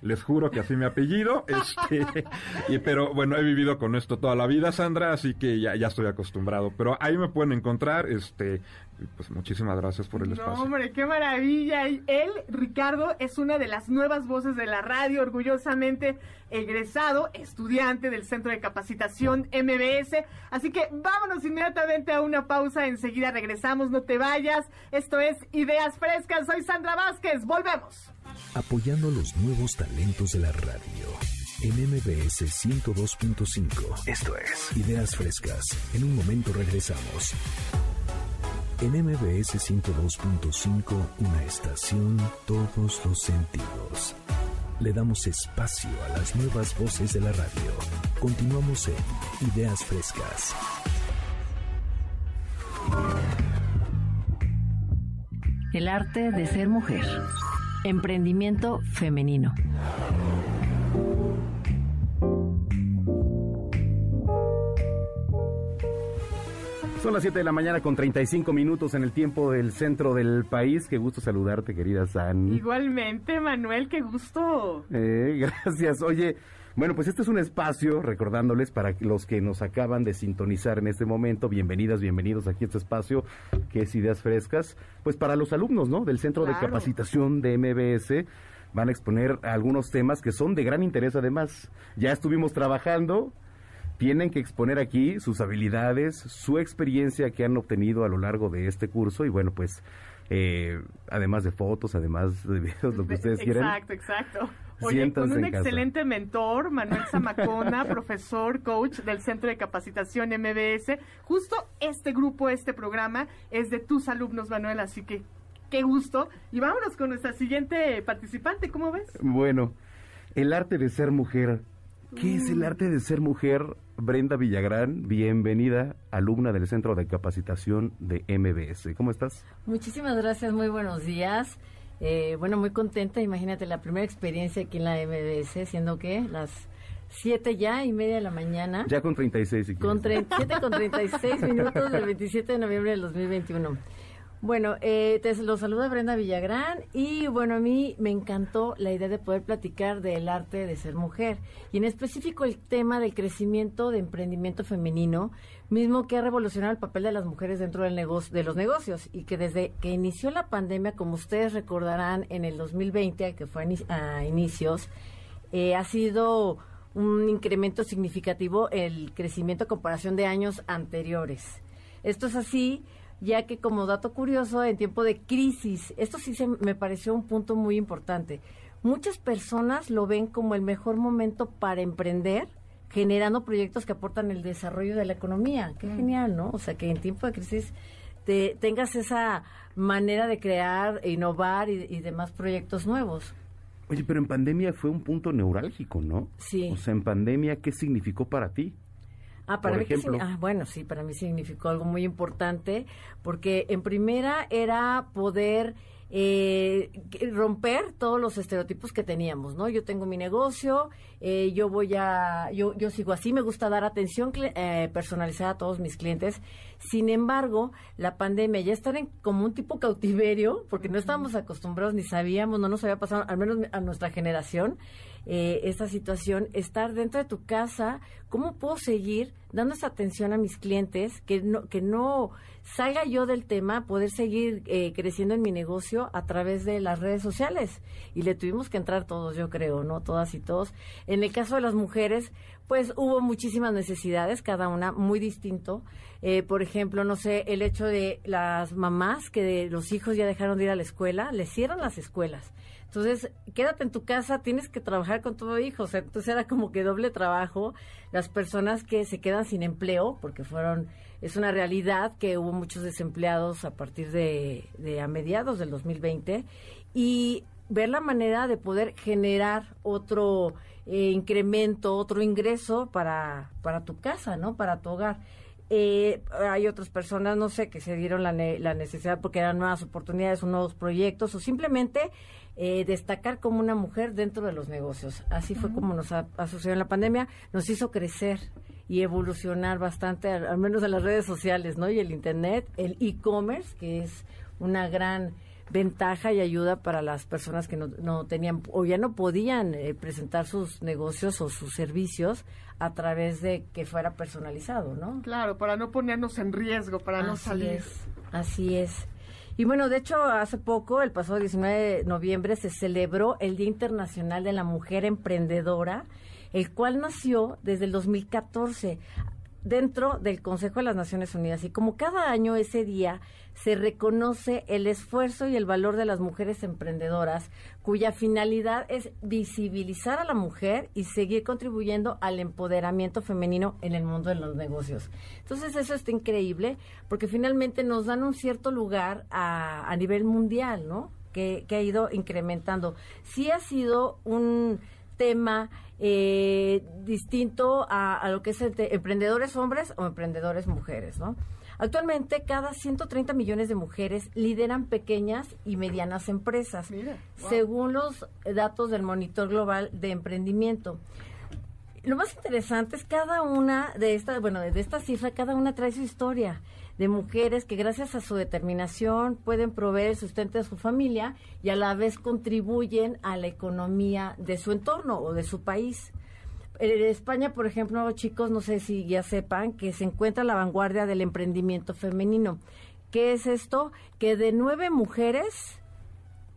Les juro que así mi apellido. Este, y, pero bueno, he vivido con esto toda la vida, Sandra. Así que ya, ya estoy acostumbrado. Pero ahí me pueden encontrar. Este, pues muchísimas gracias por el espacio. Hombre, qué maravilla. Y él, Ricardo, es una de las nuevas voces de la radio, orgullosamente egresado, estudiante del Centro de Capacitación MBS. Así que vámonos inmediatamente a una pausa. Enseguida regresamos, no te vayas. Esto es Ideas Frescas. Soy Sandra Vázquez. Volvemos. Apoyando los nuevos talentos de la radio. En MBS 102.5. Esto es Ideas Frescas. En un momento regresamos. En MBS 102.5, una estación, todos los sentidos. Le damos espacio a las nuevas voces de la radio. Continuamos en Ideas Frescas. El arte de ser mujer. Emprendimiento femenino. Son las 7 de la mañana con 35 minutos en el tiempo del centro del país. Qué gusto saludarte, querida San. Igualmente, Manuel, qué gusto. Eh, gracias. Oye, bueno, pues este es un espacio, recordándoles para los que nos acaban de sintonizar en este momento, bienvenidas, bienvenidos aquí a este espacio que es Ideas Frescas, pues para los alumnos, ¿no? Del Centro de. Capacitación de MBS van a exponer algunos temas que son de gran interés además. Ya estuvimos trabajando, tienen que exponer aquí sus habilidades, su experiencia que han obtenido a lo largo de este curso y bueno, pues eh, además de fotos, además de videos, lo que ustedes quieran. Exacto, exacto. Oye, Siéntanse con un casa. excelente mentor, Manuel Zamacona, profesor, coach del Centro de Capacitación MBS. Justo este grupo, este programa, es de tus alumnos, Manuel, así que qué gusto. Y vámonos con nuestra siguiente participante, ¿cómo ves? Bueno, el arte de ser mujer. ¿Qué es el arte de ser mujer? Brenda Villagrán, bienvenida, alumna del Centro de Capacitación de MBS. ¿Cómo estás? Muchísimas gracias, muy buenos días. Eh, bueno, muy contenta, imagínate la primera experiencia aquí en la MBS, siendo que las 7 ya y media de la mañana, Ya con 36, si con quieres. 37 con 36 minutos del 27 de noviembre del 2021. Bueno, eh, te los saluda Brenda Villagrán y bueno, a mí me encantó la idea de poder platicar del arte de ser mujer y en específico el tema del crecimiento de emprendimiento femenino, mismo que ha revolucionado el papel de las mujeres dentro del negocio, de los negocios y que desde que inició la pandemia, como ustedes recordarán, en el 2020, que fue a ini- a inicios, eh, ha sido un incremento significativo el crecimiento a comparación de años anteriores. Esto es así, ya que como dato curioso, en tiempo de crisis, esto sí se, me pareció un punto muy importante. Muchas personas lo ven como el mejor momento para emprender, generando proyectos que aportan el desarrollo de la economía. Qué genial, ¿no? O sea, que en tiempo de crisis te, tengas esa manera de crear, e innovar y, y demás proyectos nuevos. Oye, pero en pandemia fue un punto neurálgico, ¿no? Sí. O sea, en pandemia, ¿qué significó para ti? Ah, para Por mí que ejemplo. signi- ah, bueno, sí, para mí significó algo muy importante, porque en primera era poder eh, que- romper todos los estereotipos que teníamos, ¿no? Yo tengo mi negocio, eh, yo voy a, yo, yo sigo así, me gusta dar atención eh, personalizada a todos mis clientes. Sin embargo, la pandemia ya estar en como un tipo cautiverio, porque no estábamos acostumbrados ni sabíamos, no nos había pasado, al menos a nuestra generación, eh, esta situación, estar dentro de tu casa, ¿cómo puedo seguir dando esa atención a mis clientes? Que no, que no salga yo del tema, poder seguir eh, creciendo en mi negocio a través de las redes sociales. Y le tuvimos que entrar todos, yo creo, ¿no? Todas y todos. En el caso de las mujeres, pues hubo muchísimas necesidades, cada una muy distinto. Eh, por ejemplo, no sé, el hecho de las mamás que de los hijos ya dejaron de ir a la escuela, les cierran las escuelas. Entonces, quédate en tu casa, tienes que trabajar con tu hijo. Entonces era como que doble trabajo. Las personas que se quedan sin empleo, porque fueron, es una realidad que hubo muchos desempleados a partir de, de a mediados del 2020. Y ver la manera de poder generar otro eh, incremento, otro ingreso para, para tu casa, ¿no? Para tu hogar. Eh, hay otras personas, no sé, que se dieron la, ne- la necesidad porque eran nuevas oportunidades o nuevos proyectos o simplemente eh, destacar como una mujer dentro de los negocios. Así fue como nos ha, ha sucedido en la pandemia, nos hizo crecer y evolucionar bastante, al, al menos en las redes sociales, ¿no? Y el Internet, el e-commerce, que es una gran ventaja y ayuda para las personas que no, no tenían o ya no podían eh, presentar sus negocios o sus servicios a través de que fuera personalizado, ¿no? Claro, para no ponernos en riesgo, para no Así salir. es. Así es. Y bueno, de hecho, hace poco, el pasado 19 de noviembre, se celebró el Día Internacional de la Mujer Emprendedora, el cual nació desde el 2014 dentro del Consejo de las Naciones Unidas. Y como cada año ese día se reconoce el esfuerzo y el valor de las mujeres emprendedoras, cuya finalidad es visibilizar a la mujer y seguir contribuyendo al empoderamiento femenino en el mundo de los negocios. Entonces eso está increíble porque finalmente nos dan un cierto lugar a, a nivel mundial, ¿no? Que, que ha ido incrementando. Sí ha sido un tema eh, distinto a, lo que es emprendedores hombres o emprendedores mujeres, ¿no? Actualmente, cada 130 millones de mujeres lideran pequeñas y medianas empresas, según los datos del Monitor Global de Emprendimiento. Lo más interesante es cada una de estas, bueno, de esta cifra, cada una trae su historia de mujeres que gracias a su determinación pueden proveer el sustento de su familia y a la vez contribuyen a la economía de su entorno o de su país. En España, por ejemplo, chicos, no sé si ya sepan que se encuentra a la vanguardia del emprendimiento femenino. ¿Qué es esto? Que de nueve mujeres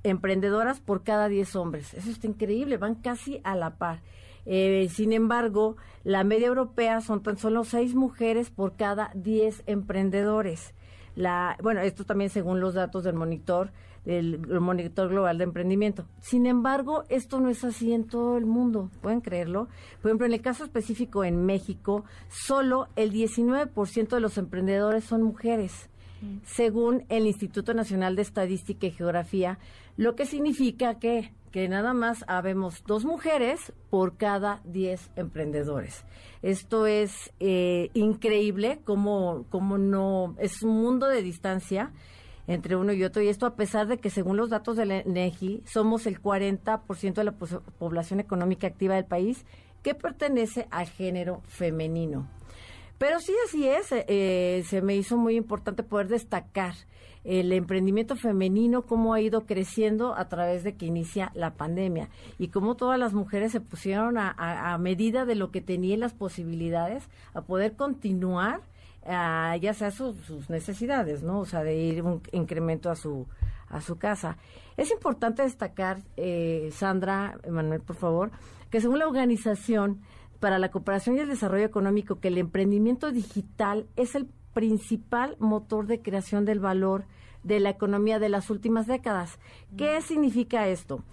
emprendedoras por cada diez hombres. Eso está increíble, van casi a la par. Eh, sin embargo, la media europea son tan solo seis mujeres por cada diez emprendedores. La, bueno, esto también según los datos del monitor, del, monitor global de emprendimiento. Sin embargo, esto no es así en todo el mundo, pueden creerlo. Por ejemplo, en el caso específico en México, solo el 19% de los emprendedores son mujeres, mm. según el Instituto Nacional de Estadística y Geografía, lo que significa que que nada más habemos dos mujeres por cada diez emprendedores. Esto es eh, increíble, como, como no, es un mundo de distancia entre uno y otro, y esto a pesar de que según los datos del ENEGI somos el 40% de la población económica activa del país que pertenece al género femenino. Pero sí, así es, eh, se me hizo muy importante poder destacar el emprendimiento femenino, cómo ha ido creciendo a través de que inicia la pandemia y cómo todas las mujeres se pusieron a, medida de lo que tenían las posibilidades a poder continuar ya sea sus necesidades, ¿no? O sea, de ir un incremento a su a su casa. Es importante destacar, eh, Sandra, Manuel, por favor, que según la Organización para la Cooperación y el Desarrollo Económico, que el emprendimiento digital es el principal motor de creación del valor de la economía de las últimas décadas. ¿Qué significa esto?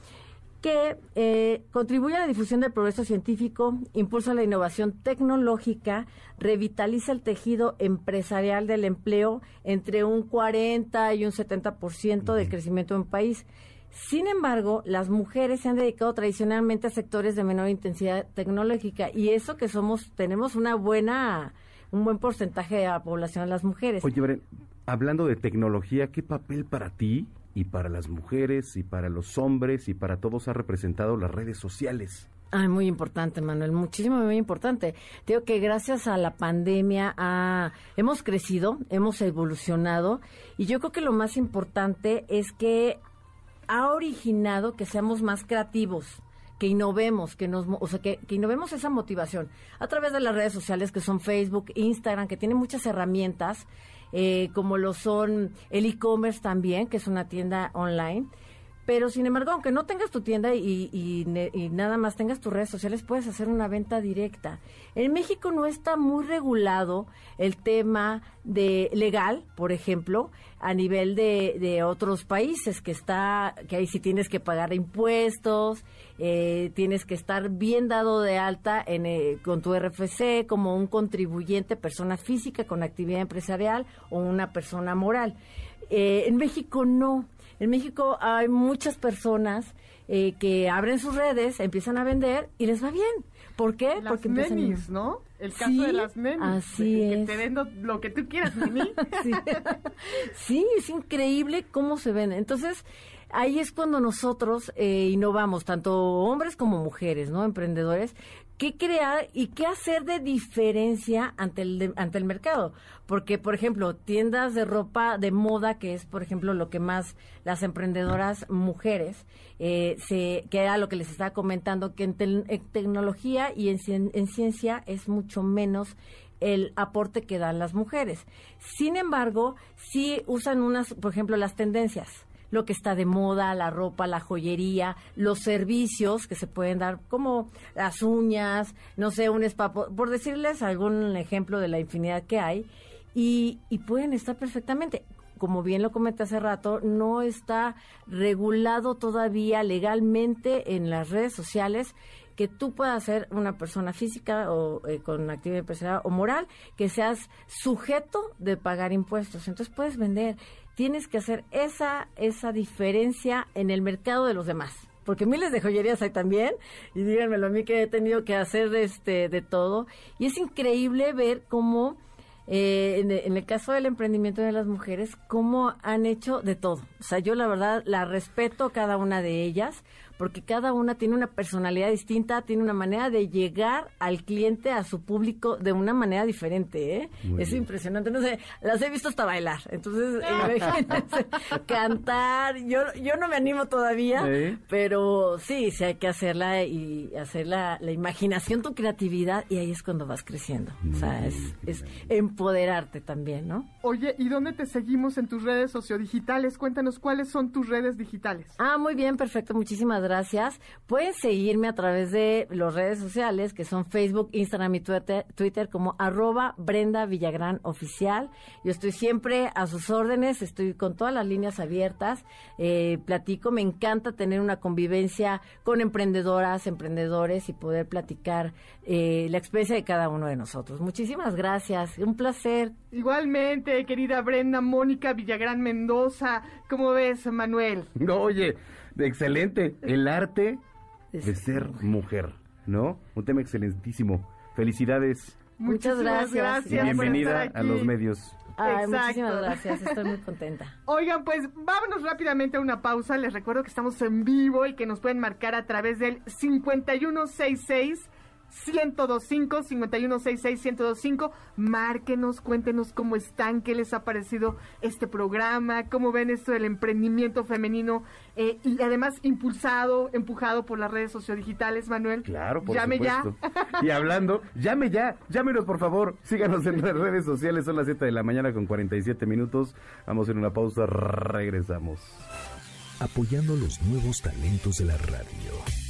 que eh, contribuye a la difusión del progreso científico, impulsa la innovación tecnológica, revitaliza el tejido empresarial del empleo entre un 40 y un 70% del crecimiento en un país. Sin embargo, las mujeres se han dedicado tradicionalmente a sectores de menor intensidad tecnológica y eso que somos tenemos una buena un buen porcentaje de la población de las mujeres. Oye, hablando de tecnología, ¿qué papel para ti y para las mujeres y para los hombres y para todos ha representado las redes sociales? Ah, muy importante, Manuel, muchísimo, muy importante. Digo que gracias a la pandemia hemos crecido, hemos evolucionado y yo creo que lo más importante es que ha originado que seamos más creativos, que innovemos, que nos, o sea, que, que, innovemos esa motivación a través de las redes sociales que son Facebook, Instagram, que tienen muchas herramientas, eh, como lo son el e-commerce también, que es una tienda online. Pero sin embargo, aunque no tengas tu tienda y, nada más tengas tus redes sociales, puedes hacer una venta directa. En México no está muy regulado el tema de legal, por ejemplo, a nivel de, de otros países, que está, que ahí sí tienes que pagar impuestos, eh, tienes que estar bien dado de alta en, eh, con tu RFC como un contribuyente, persona física con actividad empresarial o una persona moral. Eh, en México no. En México hay muchas personas que abren sus redes, empiezan a vender y les va bien. ¿Por qué? Las Porque menis, ¿no? El caso de las menis. Así es. Que te vendo lo que tú quieras, sí. sí, es increíble cómo se vende. Entonces, ahí es cuando nosotros eh, innovamos, tanto hombres como mujeres, ¿no? Emprendedores, qué crear y qué hacer de diferencia ante el, ante el mercado. Porque, por ejemplo, tiendas de ropa de moda, que es, por ejemplo, lo que más las emprendedoras mujeres, eh, se, que era lo que les estaba comentando, que en, tecnología y en, en ciencia es mucho menos el aporte que dan las mujeres. Sin embargo, sí usan unas, por ejemplo, las tendencias lo que está de moda, la ropa, la joyería, los servicios que se pueden dar, como las uñas, no sé, un spa, por, decirles algún ejemplo de la infinidad que hay, y, y pueden estar perfectamente como bien lo comenté hace rato, no está regulado todavía legalmente en las redes sociales que tú puedas ser una persona física o eh, con actividad empresarial o moral, que seas sujeto de pagar impuestos. Entonces puedes vender tienes que hacer esa, esa diferencia en el mercado de los demás. Porque miles de joyerías hay también, y díganmelo a mí que he tenido que hacer este, de todo. Y es increíble ver cómo, eh, en, en, el caso del emprendimiento de las mujeres, cómo han hecho de todo. O sea, yo la verdad la respeto cada una de ellas, porque cada una tiene una personalidad distinta, tiene una manera de llegar al cliente, a su público, de una manera diferente, ¿eh? es impresionante, no sé, las he visto hasta bailar, entonces imagínense, cantar, yo, yo no me animo todavía, pero sí, sí hay que hacerla y hacer la, imaginación, tu creatividad, y ahí es cuando vas creciendo, o sea, es, es empoderarte también, ¿no? Oye, ¿y dónde te seguimos en tus redes sociodigitales? Cuéntanos cuáles son tus redes digitales. Ah, muy bien, perfecto, muchísimas gracias gracias. Pueden seguirme a través de las redes sociales, que son Facebook, Instagram y Twitter, como arroba Brenda Villagrán Oficial. Yo estoy siempre a sus órdenes, estoy con todas las líneas abiertas, eh, platico, me encanta tener una convivencia con emprendedoras, emprendedores y poder platicar eh, la experiencia de cada uno de nosotros. Muchísimas gracias, un placer. Igualmente, querida Brenda Mónica Villagrán Mendoza, ¿cómo ves, Manuel? No, oye, excelente. El arte de ser mujer, ¿no? Un tema excelentísimo. Felicidades. Muchas gracias. bienvenida a los medios. muchísimas gracias, estoy muy contenta. Oigan, pues vámonos rápidamente a una pausa. Les recuerdo que estamos en vivo y que nos pueden marcar a través del 5166 1025 5166 1025 Márquenos, cuéntenos cómo están, qué les ha parecido este programa, cómo ven esto del emprendimiento femenino eh, y además impulsado, empujado por las redes sociodigitales, Manuel. Claro, por llame ya. Y hablando, llame ya, llámenos por favor, síganos en las redes sociales, son las 7 de la mañana con 47 minutos. Vamos en una pausa, regresamos. Apoyando los nuevos talentos de la radio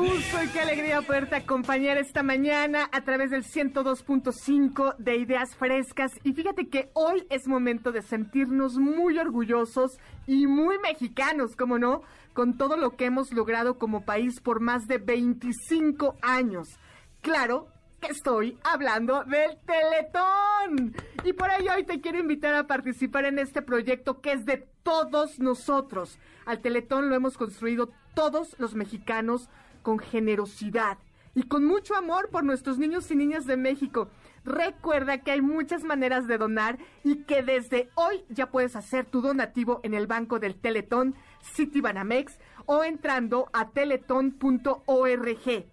gusto y qué alegría poderte acompañar esta mañana a través del 102.5 de Ideas Frescas. Y fíjate que hoy es momento de sentirnos muy orgullosos y muy mexicanos, como no, con todo lo que hemos logrado como país por más de 25 años. Claro que estoy hablando del Teletón. Y por ello hoy te quiero invitar a participar en este proyecto que es de todos nosotros. Al Teletón lo hemos construido todos los mexicanos con generosidad y con mucho amor por nuestros niños y niñas de México. Recuerda que hay muchas maneras de donar y que desde hoy ya puedes hacer tu donativo en el banco del Teletón Citibanamex o entrando a teletón.org.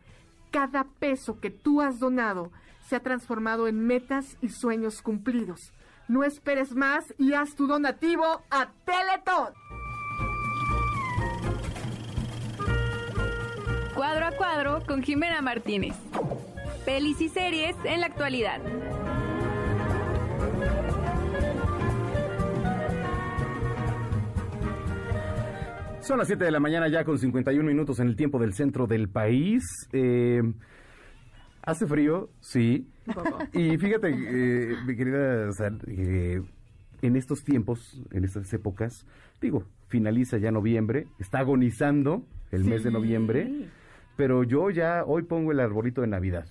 Cada peso que tú has donado se ha transformado en metas y sueños cumplidos. No esperes más y haz tu donativo a Teletón. Cuadro a cuadro con Jimena Martínez. Pelis y series en la actualidad. Son las 7 de la mañana ya con 51 minutos en el tiempo del centro del país. Eh, hace frío, sí. Y fíjate, eh, mi querida Sal, eh, en estos tiempos, en estas épocas, digo, finaliza ya noviembre, está agonizando el mes de noviembre pero yo ya hoy pongo el arbolito de Navidad.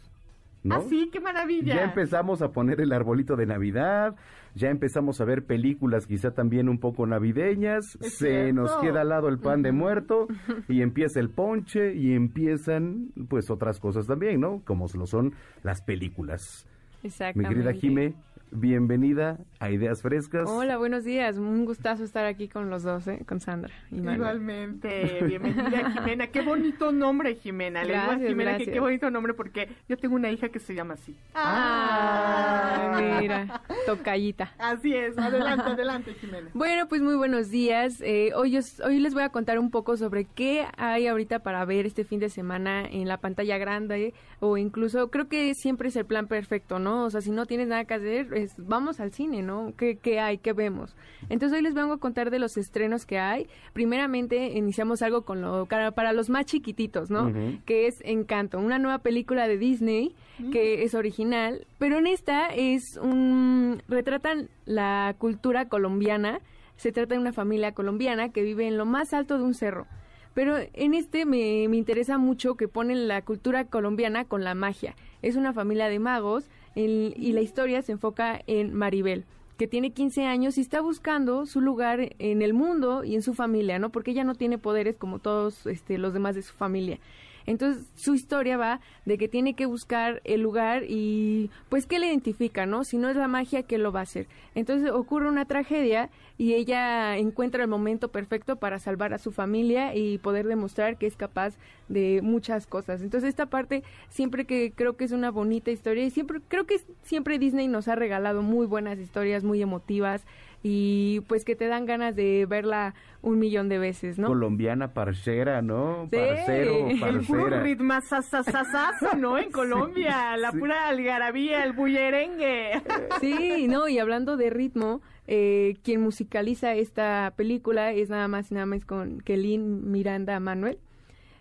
¿no? Ah, sí, qué maravilla. Ya empezamos a poner el arbolito de Navidad, ya empezamos a ver películas quizá también un poco navideñas, Es se cierto. nos queda al lado el pan de muerto y empieza el ponche y empiezan pues otras cosas también, ¿no? Como lo son las películas. Mi Exactamente. querida Jime, bienvenida a Ideas Frescas. Hola, buenos días. Un gustazo estar aquí con los dos, ¿eh? con Sandra y Manuel. Igualmente, bienvenida Jimena. Qué bonito nombre, Jimena. Le digo a Gracias, Jimena que qué bonito nombre porque yo tengo una hija que se llama así. Ay, mira, tocallita. Así es, adelante, adelante, Jimena. Bueno, pues muy buenos días. Eh, hoy, os- hoy les voy a contar un poco sobre qué hay ahorita para ver este fin de semana en la pantalla grande o incluso creo que siempre es el plan perfecto, ¿no? O sea, si no tienes nada que hacer, es, vamos al cine, ¿no? ¿Qué, ¿Qué hay? ¿Qué vemos? Entonces hoy les vengo a contar de los estrenos que hay. Primeramente iniciamos algo con lo para, para los más chiquititos, ¿no? Que es Encanto, una nueva película de Disney que es original, pero en esta es un retratan la cultura colombiana. Se trata de una familia colombiana que vive en lo más alto de un cerro. Pero en este me, me interesa mucho que ponen la cultura colombiana con la magia. Es una familia de magos el- y la historia se enfoca en Maribel, que tiene 15 años y está buscando su lugar en el mundo y en su familia, ¿no? Porque ella no tiene poderes como todos este, los demás de su familia. Entonces, su historia va de que tiene que buscar el lugar y, pues, ¿qué le identifica, no? Si no es la magia, ¿qué lo va a hacer? Entonces, ocurre una tragedia y ella encuentra el momento perfecto para salvar a su familia y poder demostrar que es capaz de muchas cosas. Entonces, esta parte siempre que creo que es una bonita historia y siempre, creo que siempre Disney nos ha regalado muy buenas historias, muy emotivas y, pues, que te dan ganas de verla un millón de veces, ¿no? Colombiana, parcera, ¿no? Sí. Parcero, El El puro parcera. ritmo sasasasazo, ¿no? En Colombia, la sí. pura algarabía, el bullerengue. Sí, no, y hablando de ritmo, eh, quien musicaliza esta película es nada más y nada más con que Lin Miranda Manuel.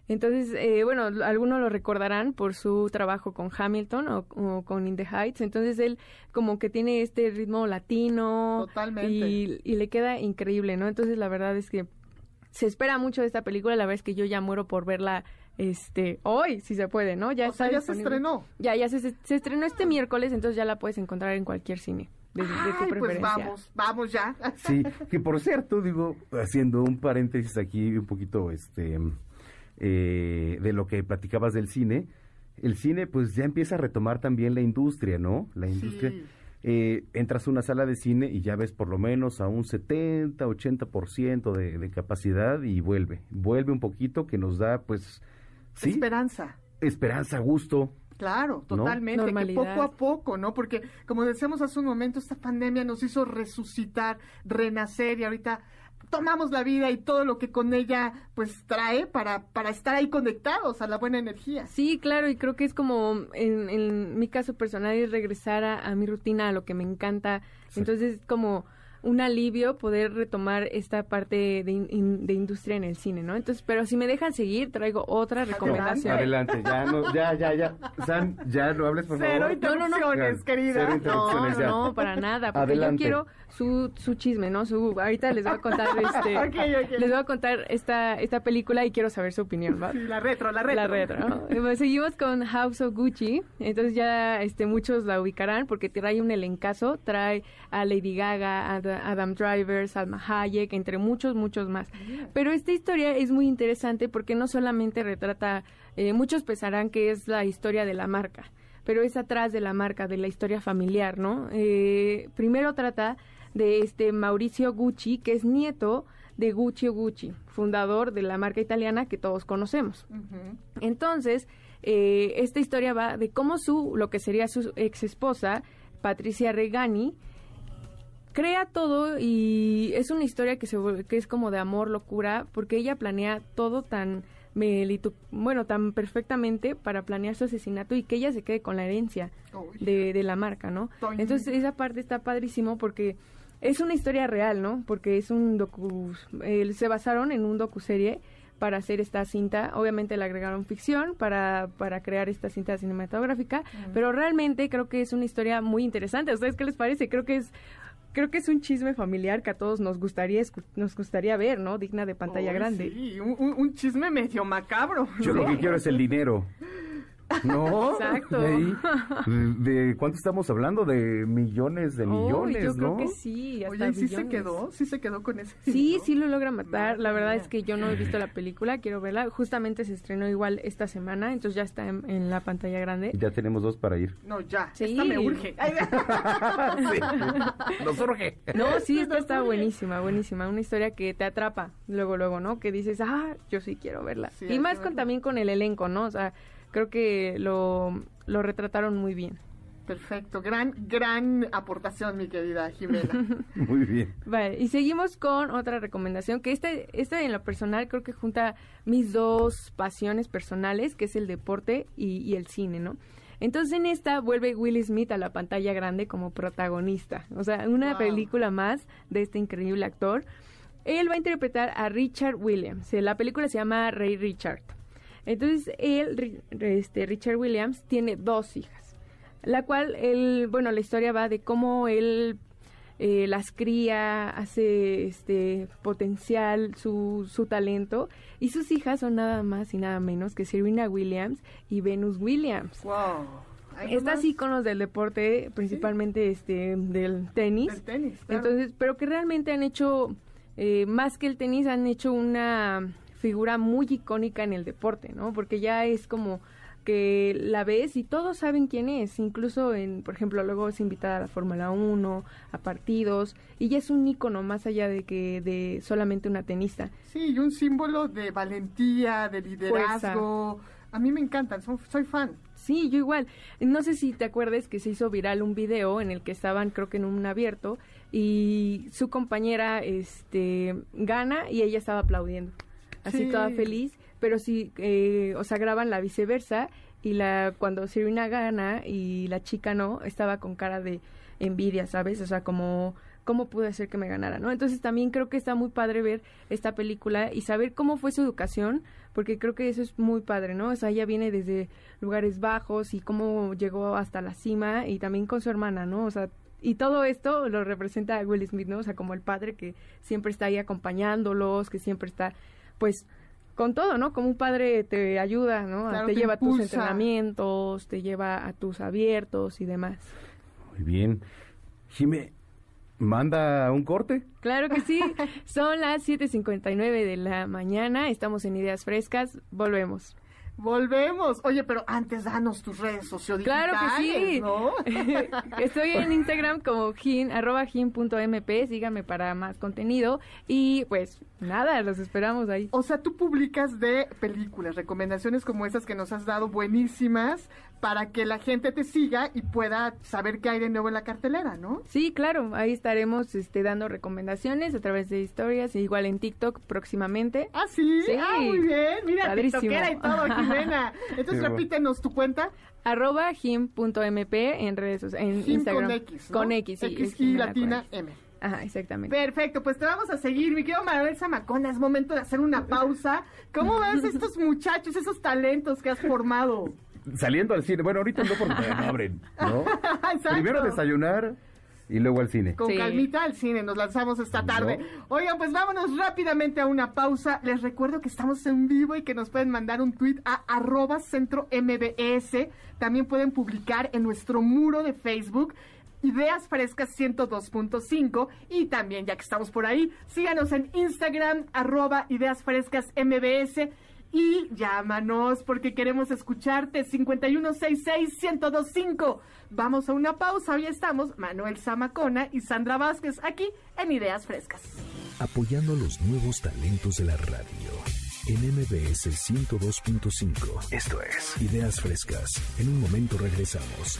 Entonces, eh, bueno, algunos lo recordarán por su trabajo con Hamilton o, o con In the Heights. Entonces, él como que tiene este ritmo latino. Totalmente. Y, y le queda increíble, ¿no? Entonces, la verdad es que se espera mucho de esta película. La verdad es que yo ya muero por verla este hoy, si se puede, ¿no? Ya O sea, está ya se estrenó. Ya, ya se, se estrenó este miércoles, entonces ya la puedes encontrar en cualquier cine. De, de tu Ay, pues vamos, vamos ya. Sí, que por cierto, digo, haciendo un paréntesis aquí un poquito este eh, de lo que platicabas del cine, el cine pues ya empieza a retomar también la industria, ¿no? La industria. Sí. eh, entras a una sala de cine y ya ves por lo menos a un 70, 80% de, de capacidad y vuelve, vuelve un poquito que nos da pues sí, Esperanza. esperanza, gusto. Claro, ¿No? totalmente. Que Normalidad. poco a poco, ¿no? Porque, como decíamos hace un momento, esta pandemia nos hizo resucitar, renacer y ahorita tomamos la vida y todo lo que con ella pues trae para, para estar ahí conectados a la buena energía. Sí, claro, y creo que es como, en, en mi caso personal, es regresar a, a mi rutina, a lo que me encanta. Sí. Entonces es como un alivio poder retomar esta parte de, in- de industria en el cine, ¿no? Entonces, pero si me dejan seguir, traigo otra recomendación. Adelante, ya, no, ya, ya, ya. San, ya no hables, por Cero favor. No, no, no. interrupciones, querida. Cero No, interrupciones. ya. no, para nada, porque Adelante. yo quiero su, su chisme, ¿no? Su, ahorita les voy a contar este, Ok, ok. les voy a contar esta, esta película y quiero saber su opinión, ¿va? Sí, la retro, la retro. La retro. ¿no? Bueno, seguimos con House of Gucci. Entonces ya este muchos la ubicarán porque trae un elencazo. Trae a Lady Gaga, a Adam Driver, Salma Hayek, entre muchos, muchos más. Pero esta historia es muy interesante porque no solamente retrata, eh, muchos pensarán que es la historia de la marca, pero es atrás de la marca, de la historia familiar, ¿no? Eh, primero trata de este Mauricio Gucci, que es nieto de Gucci Gucci, fundador de la marca italiana que todos conocemos. Entonces, eh, esta historia va de cómo su, lo que sería su ex esposa, Patricia Regani, crea todo y es una historia que, se, que es como de amor, locura, porque ella planea todo tan melitu- bueno, tan perfectamente para planear su asesinato y que ella se quede con la herencia de, de la marca, ¿no? Entonces esa parte está padrísimo porque es una historia real, ¿no? Porque es un docu... eh, se basaron en un docuserie para hacer esta cinta. Obviamente le agregaron ficción para, para crear esta cinta cinematográfica, pero realmente creo que es una historia muy interesante. ¿A ustedes qué les parece? Creo que es creo que es un chisme familiar que a todos nos gustaría escu- nos gustaría ver, ¿no? Digna de pantalla grande. Sí, un, un- un chisme medio macabro. Yo ¿no? lo que quiero es el dinero. ¿No? Exacto. De, ahí, de- cuánto estamos hablando? De millones de millones, yo ¿no? creo que sí. hasta Oye, ¿y sí se quedó? ¿Sí se quedó con ese? Sí, sí lo logra matar. La verdad es que yo no he visto la película, quiero verla. Justamente se estrenó igual esta semana, entonces ya está en, en la pantalla grande. Ya tenemos dos para ir. No, ya. Sí. Esta me urge. Sí, nos urge. No, sí, esta está buenísima, buenísima. Una historia que te atrapa luego, luego, ¿no? Que dices, ah, yo sí quiero verla. Sí, y más con también con el elenco, ¿no? O sea, creo que lo, lo retrataron muy bien. Perfecto. Gran, gran aportación, mi querida Jimena. Muy bien. Vale, y seguimos con otra recomendación, que este, este en lo personal creo que junta mis dos pasiones personales, que es el deporte y, y el cine, ¿no? Entonces en esta vuelve Will Smith a la pantalla grande como protagonista, o sea, una Wow. película más de este increíble actor. Él va a interpretar a Richard Williams, la película se llama Rey Richard. Entonces él, este, Richard Williams, tiene dos hijas, la cual él, bueno, la historia va de cómo él eh, las cría, hace este potencial su, su talento y sus hijas son nada más y nada menos que Serena Williams y Venus Williams. wow. Estas íconos del deporte, principalmente este del tenis. Del tenis, claro. Entonces, pero que realmente han hecho eh, más que el tenis, han hecho una figura muy icónica en el deporte, ¿no? Porque ya es como que la ves y todos saben quién es, incluso en, por ejemplo, luego es invitada a la Fórmula 1, a partidos, y ya es un ícono más allá de que de solamente una tenista. Sí, y un símbolo de valentía, de liderazgo. A mí me encantan, son- soy fan. Sí, yo igual. No sé si te acuerdas que se hizo viral un video en el que estaban, creo que en un abierto, y su compañera este, gana y ella estaba aplaudiendo. Así Sí. toda feliz, pero sí, eh, o sea, graban la viceversa y la cuando Serena gana y la chica no, estaba con cara de envidia, ¿sabes? O sea, como cómo pude hacer que me ganara, ¿no? Entonces también creo que está muy padre ver esta película y saber cómo fue su educación, porque creo que eso es muy padre, ¿no? O sea, ella viene desde lugares bajos y cómo llegó hasta la cima y también con su hermana, ¿no? O sea, y todo esto lo representa Will Smith, ¿no? O sea, como el padre que siempre está ahí acompañándolos, que siempre está, pues, con todo, ¿no? Como un padre te ayuda, ¿no? Claro, te, te lleva a tus entrenamientos, te lleva a tus abiertos y demás. Muy bien. Jime, ¿manda un corte? Claro que sí. Son las 7:59 de la mañana. Estamos en Ideas Frescas. Volvemos. Volvemos. Oye, pero antes danos tus redes sociodigitales, Claro que sí. ¿no? Estoy en Instagram como gin, arroba gin.mp. Síganme para más contenido. Y pues nada, los esperamos ahí. O sea, tú publicas de películas, recomendaciones como esas que nos has dado buenísimas para que la gente te siga y pueda saber qué hay de nuevo en la cartelera, ¿no? Sí, claro, ahí estaremos este, dando recomendaciones a través de historias, e igual en TikTok próximamente. Ah, sí. Sí. Ah, muy bien. Mira, Padrísimo. tiktokera y todo, Jimena. Entonces, Sí, repítenos tu cuenta. Arroba gim.mp en redes sociales, en Jim Instagram. con X, ¿no? Con X, sí. X y latina. M. Ajá, exactamente. Perfecto, pues te vamos a seguir. Mi querido Manuel Zamacona, es momento de hacer una pausa. ¿Cómo ves estos muchachos, esos talentos que has formado? Saliendo al cine. Bueno, ahorita no porque no abren, ¿no? Exacto. Primero desayunar y luego al cine. Con Sí. calmita al cine, nos lanzamos esta tarde. Oigan, pues vámonos rápidamente a una pausa. Les recuerdo que estamos en vivo y que nos pueden mandar un tweet a arroba centro MBS. También pueden publicar en nuestro muro de Facebook. Ideas Frescas 102.5 y también ya que estamos por ahí, síganos en Instagram arroba Ideas Frescas MBS y llámanos porque queremos escucharte 5166-1025. Vamos a una pausa, hoy estamos Manuel Zamacona y Sandra Vázquez aquí en Ideas Frescas. apoyando los nuevos talentos de la radio. En MBS 102.5. Esto es Ideas Frescas. En un momento regresamos.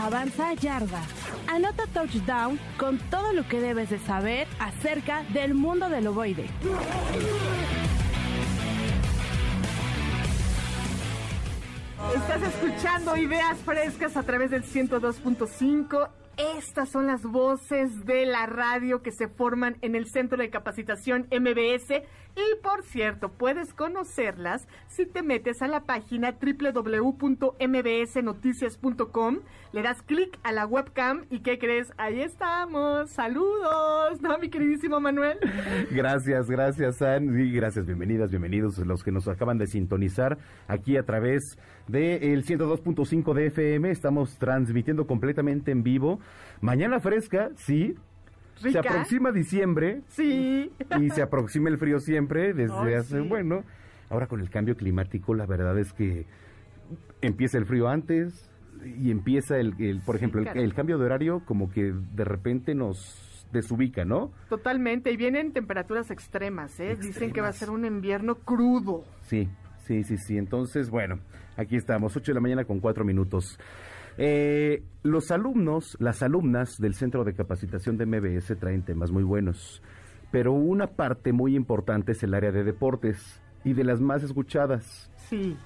Avanza yarda. Anota touchdown con todo lo que debes de saber acerca del mundo del ovoide. Estás escuchando Ideas Frescas a través del 102.5 Estas son las voces de la radio que se forman en el Centro de Capacitación MBS. Y por cierto, puedes conocerlas si te metes a la página www.mbsnoticias.com, le das clic a la webcam y ¿qué crees? Ahí estamos. Saludos, ¿no, mi queridísimo Manuel? Gracias, gracias, San. Y gracias, bienvenidas, bienvenidos los que nos acaban de sintonizar aquí a través del 102.5 de FM. Estamos transmitiendo completamente en vivo. Mañana fresca, sí. Se aproxima diciembre. Sí. Y se aproxima el frío siempre desde hace, sí. bueno, ahora con el cambio climático la verdad es que empieza el frío antes y empieza el, el- por ejemplo, el, cambio de horario como que de repente nos desubica, ¿no? Totalmente. Y vienen temperaturas extremas, ¿eh? Dicen que va a ser un invierno crudo. Sí, sí, sí, sí. Entonces, bueno, aquí estamos, 8 de la mañana con 4 minutos. Eh, los alumnos, las alumnas del Centro de Capacitación de MBS traen temas muy buenos, pero una parte muy importante es el área de deportes y de las más escuchadas, Sí.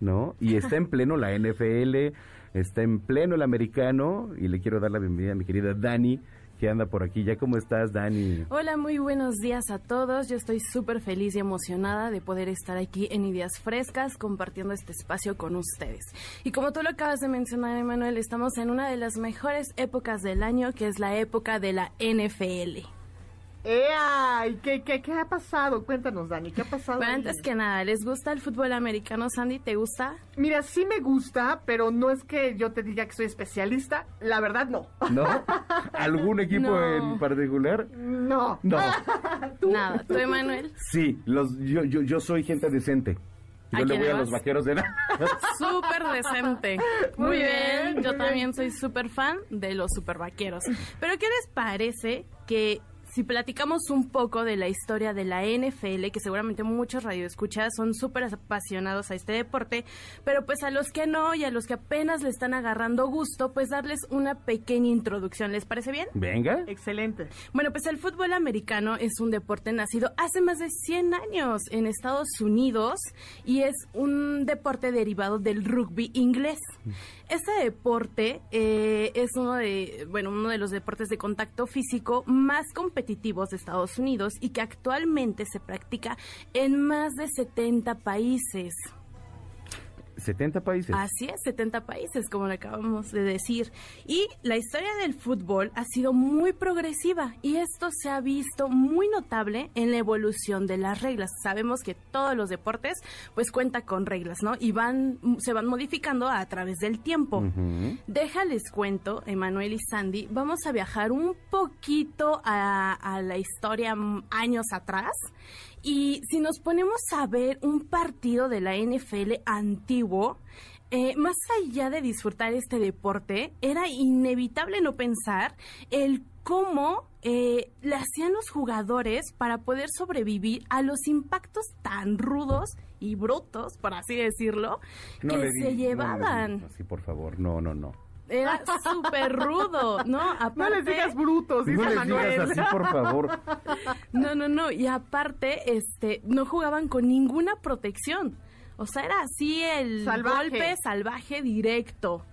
¿no? Y está en pleno la NFL, está en pleno el americano y le quiero dar la bienvenida a mi querida Dani, que anda por aquí. ¿Ya cómo estás, Dani? Hola, muy buenos días a todos. Yo estoy súper feliz y emocionada de poder estar aquí en Ideas Frescas compartiendo este espacio con ustedes. Y como tú lo acabas de mencionar, Emanuel, estamos en una de las mejores épocas del año, que es la época de la NFL. ¡Ea! ¿Y qué, qué, qué ha pasado? Cuéntanos, Dani, ¿qué ha pasado? Pero ahí? antes que nada, ¿les gusta el fútbol americano, Sandy? ¿Te gusta? Mira, sí me gusta, pero no es que yo te diga que soy especialista. La verdad, no. ¿No? ¿Algún equipo No. en particular? No. No. Nada. ¿Tú, Emanuel? Sí, los, yo, yo, yo soy gente decente. ¿A Yo le voy a vas? los vaqueros de la... Súper decente. Muy, Muy bien. bien, muy Yo bien. también soy súper fan de los super vaqueros. Pero ¿qué les parece que si platicamos un poco de la historia de la NFL, que seguramente muchos radioescuchas son súper apasionados a este deporte, pero pues a los que no y a los que apenas le están agarrando gusto, pues darles una pequeña introducción. ¿Les parece bien? Venga. Excelente. Bueno, pues el fútbol americano es un deporte nacido hace más de 100 años en Estados Unidos y es un deporte derivado del rugby inglés. Este deporte eh, es uno de, bueno, uno de los deportes de contacto físico más competitivos de Estados Unidos y que actualmente se practica en más de 70 países. 70 países. Así es, 70 países, como le acabamos de decir. Y la historia del fútbol ha sido muy progresiva y esto se ha visto muy notable en la evolución de las reglas. Sabemos que todos los deportes pues cuenta con reglas, ¿no? Y van se van modificando a través del tiempo. Ujú. Déjales cuento, Emanuel y Sandy, vamos a viajar un poquito a, a la historia mm, años atrás. Y si nos ponemos a ver un partido de la NFL antiguo, eh, más allá de disfrutar este deporte, era inevitable no pensar el cómo eh, le hacían los jugadores para poder sobrevivir a los impactos tan rudos y brutos, por así decirlo, No que le se no le llevaban. digas así, por favor. No, no, no. Era súper rudo, ¿no? Aparte, No les digas brutos, dice No les Manuel. digas así, por favor. No, no, no. Y aparte, este, no jugaban con ninguna protección. O sea, era así el Salvaje. golpe salvaje directo.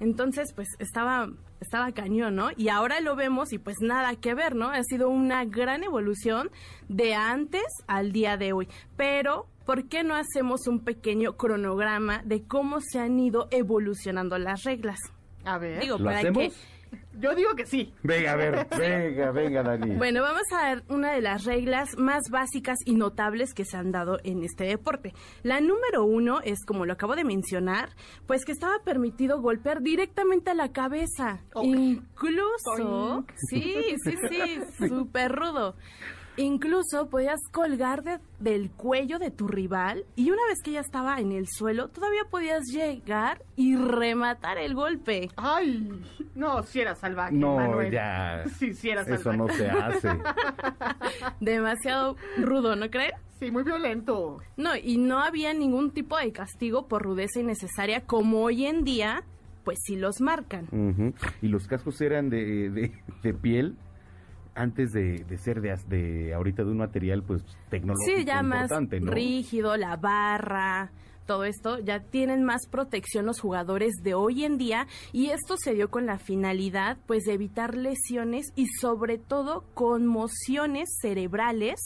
Entonces, pues estaba, estaba cañón, ¿no? Y ahora lo vemos y pues nada que ver, ¿no? Ha sido una gran evolución de antes al día de hoy. Pero, ¿por qué no hacemos un pequeño cronograma de cómo se han ido evolucionando las reglas? A ver. Digo, ¿Lo para hacemos? que Yo digo que sí. Venga, a ver, venga, venga, Dani. Bueno, vamos a ver una de las reglas más básicas y notables que se han dado en este deporte. La número uno es, como lo acabo de mencionar, pues que estaba permitido golpear directamente a la cabeza. Incluso, Toink. sí, sí, sí, súper rudo. Incluso podías colgar de- del cuello de tu rival y una vez que ya estaba en el suelo, todavía podías llegar y rematar el golpe. Ay, no, si era salvaje, No, Manuel. ya. Sí, sí era salvaje. Eso no se hace. Demasiado rudo, ¿no crees? Sí, muy violento. No, y no había ningún tipo de castigo por rudeza innecesaria como hoy en día, pues sí los marcan. Y los cascos eran de, de, de piel antes de, de ser de, ahorita de un material pues tecnológico Sí, ya más importante, ¿no? rígido, la barra, todo esto, ya tienen más protección los jugadores de hoy en día y esto se dio con la finalidad pues de evitar lesiones y sobre todo conmociones cerebrales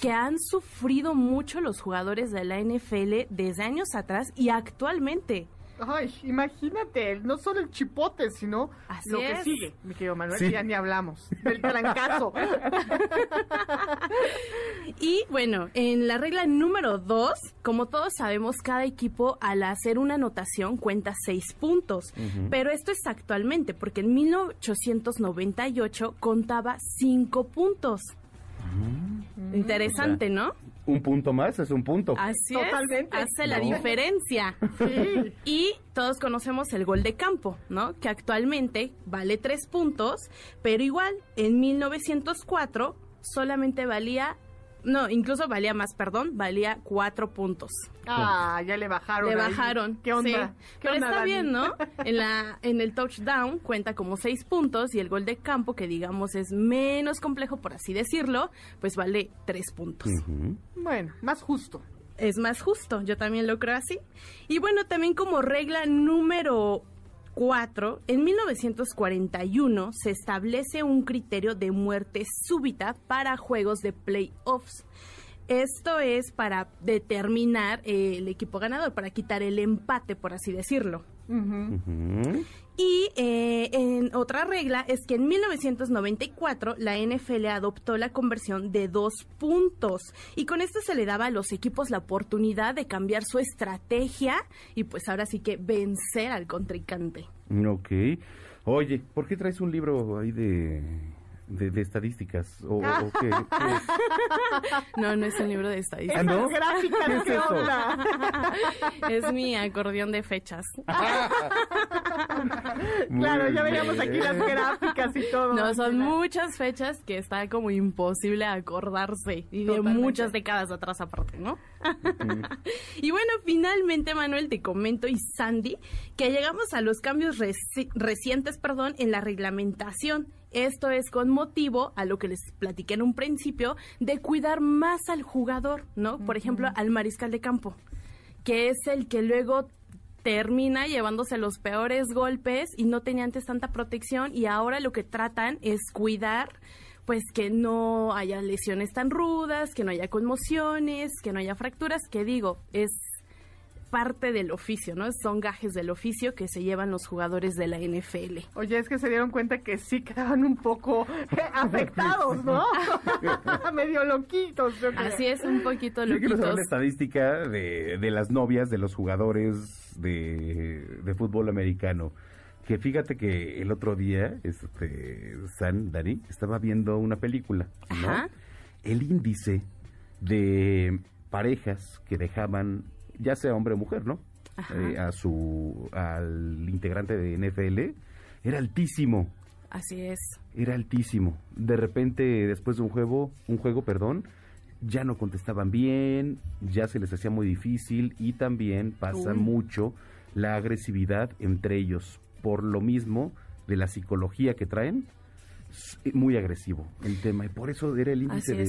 que han sufrido mucho los jugadores de la NFL desde años atrás y actualmente. Ay, imagínate, no solo el chipote, sino Así lo que es. sigue, mi querido Manuel, Sí. ya ni hablamos, del trancazo. Y bueno, en la regla número dos, como todos sabemos, cada equipo al hacer una anotación cuenta seis puntos. Pero esto es actualmente, porque en 1898 contaba cinco puntos. Interesante, ¿no? Un punto más es un punto. Así Totalmente. es, hace la No. diferencia. Sí. Y todos conocemos el gol de campo, ¿no? Que actualmente vale tres puntos, pero igual en 1904 solamente valía, no, incluso valía más, perdón, valía cuatro puntos. Ah, ya le bajaron. Le ahí. bajaron. ¿Qué onda? sí. ¿Qué Pero onda, está Dani? bien, ¿no? En, la, en el touchdown cuenta como seis puntos y el gol de campo, que digamos es menos complejo, por así decirlo, pues vale tres puntos. Bueno, más justo. es más justo, yo también lo creo así. Y bueno, también como regla número 4, en 1941 se establece un criterio de muerte súbita para juegos de playoffs. Esto es para determinar eh, el equipo ganador, para quitar el empate, por así decirlo. Y otra regla es que en 1994 la NFL adoptó la conversión de dos puntos y con esto se le daba a los equipos la oportunidad de cambiar su estrategia y pues ahora sí que vencer al contrincante. Ok. Oye, ¿por qué traes un libro ahí de, de, de estadísticas? ¿O, o qué? ¿Qué es? No, no es un libro de estadística. ¿Ah, no? ¿Qué es ¿qué eso? onda? Es mi acordeón de fechas. Claro, ya veríamos bien. aquí las gráficas y todo. No, son muchas fechas que está como imposible acordarse y de Totalmente. muchas décadas atrás aparte, ¿no? y bueno, finalmente, Manuel, te comento y Sandy que llegamos a los cambios reci- recientes, perdón, en la reglamentación. Esto es con motivo a lo que les platiqué en un principio de cuidar más al jugador, ¿no? Por ejemplo, al mariscal de campo, que es el que luego termina llevándose los peores golpes y no tenía antes tanta protección y ahora lo que tratan es cuidar pues que no haya lesiones tan rudas, que no haya conmociones, que no haya fracturas, que digo, es parte del oficio, ¿no? Son gajes del oficio que se llevan los jugadores de la NFL. Oye, es que se dieron cuenta que sí quedaban un poco eh, afectados, ¿no? Medio loquitos. yo creo. Así es, un poquito Yo quiero saber loquitos. la estadística de, de las novias de los jugadores de, de fútbol americano. Que fíjate que el otro día, este, San, Dani, estaba viendo una película, ¿no? Ajá. El índice de parejas que dejaban, ya sea hombre o mujer, ¿no? Eh, a su, al integrante de NFL, era altísimo. Así es. era altísimo. De repente, después de un juego, un juego, perdón, ya no contestaban bien, ya se les hacía muy difícil y también pasa Uy. mucho la agresividad entre ellos por lo mismo de la psicología que traen. Muy agresivo el tema y por eso era el índice de.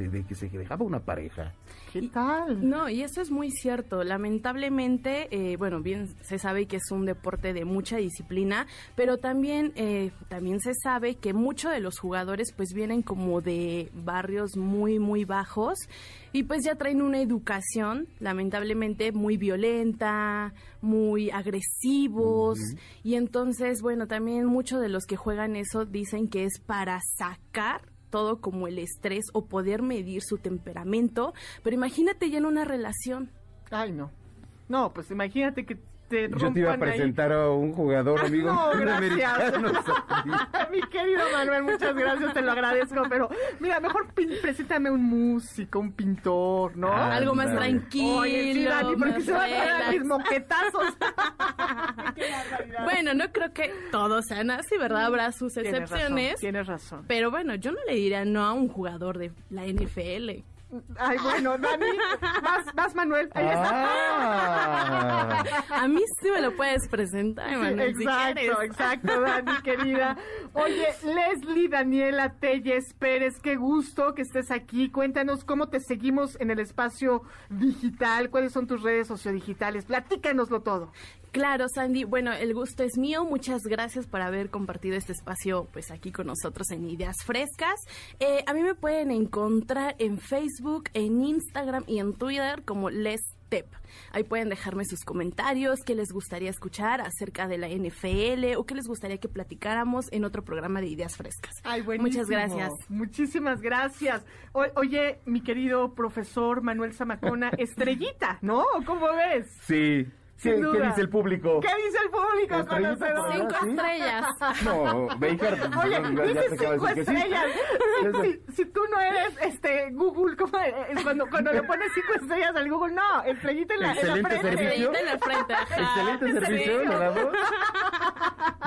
De- de que se dejaba una pareja. ¿Qué tal? No, y eso es muy cierto. Lamentablemente, eh, bueno, bien se sabe que es un deporte de mucha disciplina, pero también, eh, también se sabe que muchos de los jugadores pues vienen como de barrios muy, muy bajos y pues ya traen una educación, lamentablemente, muy violenta, muy agresivos. Y entonces, bueno, también muchos de los que juegan eso dicen que es para sacar todo como el estrés o poder medir su temperamento, pero imagínate ya en una relación. Ay, no. No, pues imagínate que te Yo te iba a ahí. presentar a un jugador amigo No, un gracias. Mi querido Manuel, muchas gracias, te lo agradezco, pero mira, mejor preséntame un músico, un pintor, ¿no? Ah, Algo más tranquilo. Oye, sí, Dani, porque se van a dar mis moquetazos. Bueno, no creo que todos sean así, ¿verdad? Habrá sus Tienes razón, excepciones. Tienes razón. Pero bueno, yo no le diría no a un jugador de la NFL. Ay, bueno, Dani, vas, vas Manuel. Ahí Ah. A mí sí me lo puedes presentar, Sí, Manuel, si exacto, exacto, Dani, querida. Oye, Leslie Daniela Telles Pérez, qué gusto que estés aquí. Cuéntanos cómo te seguimos en el espacio digital, cuáles son tus redes sociodigitales. Platícanoslo todo. Claro, Sandy. Bueno, el gusto es mío. Muchas gracias por haber compartido este espacio, pues aquí con nosotros en Ideas Frescas. Eh, a mí me pueden encontrar en Facebook, en Instagram y en Twitter como Les Tep. Ahí pueden dejarme sus comentarios, qué les gustaría escuchar acerca de la NFL o qué les gustaría que platicáramos en otro programa de Ideas Frescas. Ay, buenísimo. Muchas gracias. Muchísimas gracias. O- oye, mi querido profesor Manuel Zamacona, estrellita, ¿no? ¿Cómo ves? Sí. Sin ¿Qué, qué dice el público? ¿Qué dice el público conocedor? Cinco ¿sí? estrellas. No, Baker, Oye, ya dice cinco que sí. estrellas. Si, si tú no eres este Google, ¿cómo es? cuando, cuando le pones cinco estrellas al Google? No, estrellita en la, en la Excelente frente. servicio. Estrellita en la frente, ajá. Excelente servicio, le damos.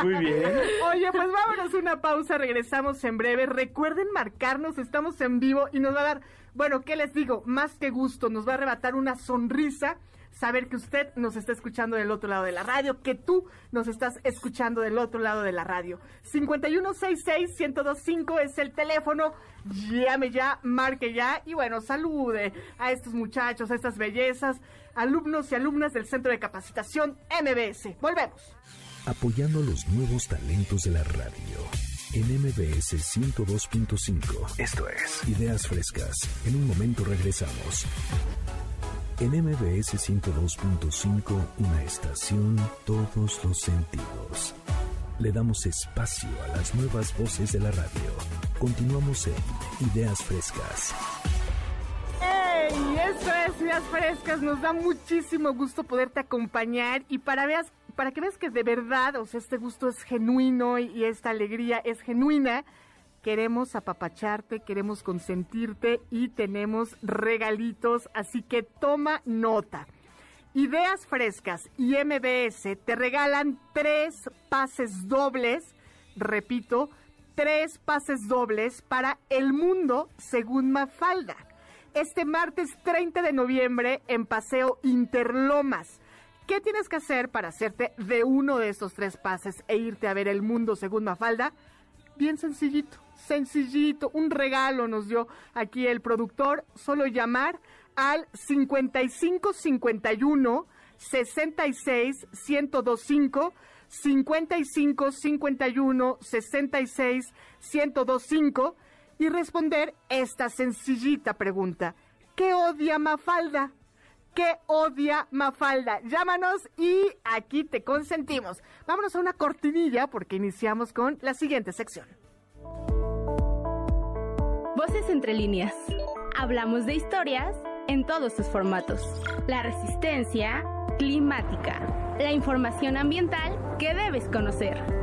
Muy bien. Oye, pues vámonos a una pausa, regresamos en breve. Recuerden marcarnos, estamos en vivo y nos va a dar, bueno, ¿qué les digo? Más que gusto, nos va a arrebatar una sonrisa saber que usted nos está escuchando del otro lado de la radio, que tú nos estás escuchando del otro lado de la radio. 5166-1025 es el teléfono. Llame ya, marque ya y bueno, salude a estos muchachos, a estas bellezas, alumnos y alumnas del Centro de Capacitación MBS. Volvemos. apoyando los nuevos talentos de la radio. En MBS 102.5. Esto es Ideas Frescas. En un momento regresamos. En MBS 102.5, una estación, todos los sentidos. Le damos espacio a las nuevas voces de la radio. Continuamos en Ideas Frescas. ¡Ey! Esto es Ideas Frescas. Nos da muchísimo gusto poderte acompañar y para, veas, para que veas que de verdad, o sea, este gusto es genuino y esta alegría es genuina. Queremos apapacharte, queremos consentirte y tenemos regalitos, así que toma nota. Ideas Frescas y MBS te regalan tres pases dobles, repito, tres pases dobles para El Mundo según Mafalda. Este martes 30 de noviembre en Paseo Interlomas. ¿Qué tienes que hacer para hacerte de uno de estos tres pases e irte a ver El Mundo según Mafalda? Bien sencillito, sencillito, un regalo nos dio aquí el productor, solo llamar al 5551 66 1025 55 51 66 1025 y responder esta sencillita pregunta. ¿Qué odia Mafalda? ¿Qué odia Mafalda? Llámanos y aquí te consentimos. Vámonos a una cortinilla porque iniciamos con la siguiente sección. Entre líneas. Hablamos de historias en todos sus formatos. La resistencia climática. La información ambiental que debes conocer.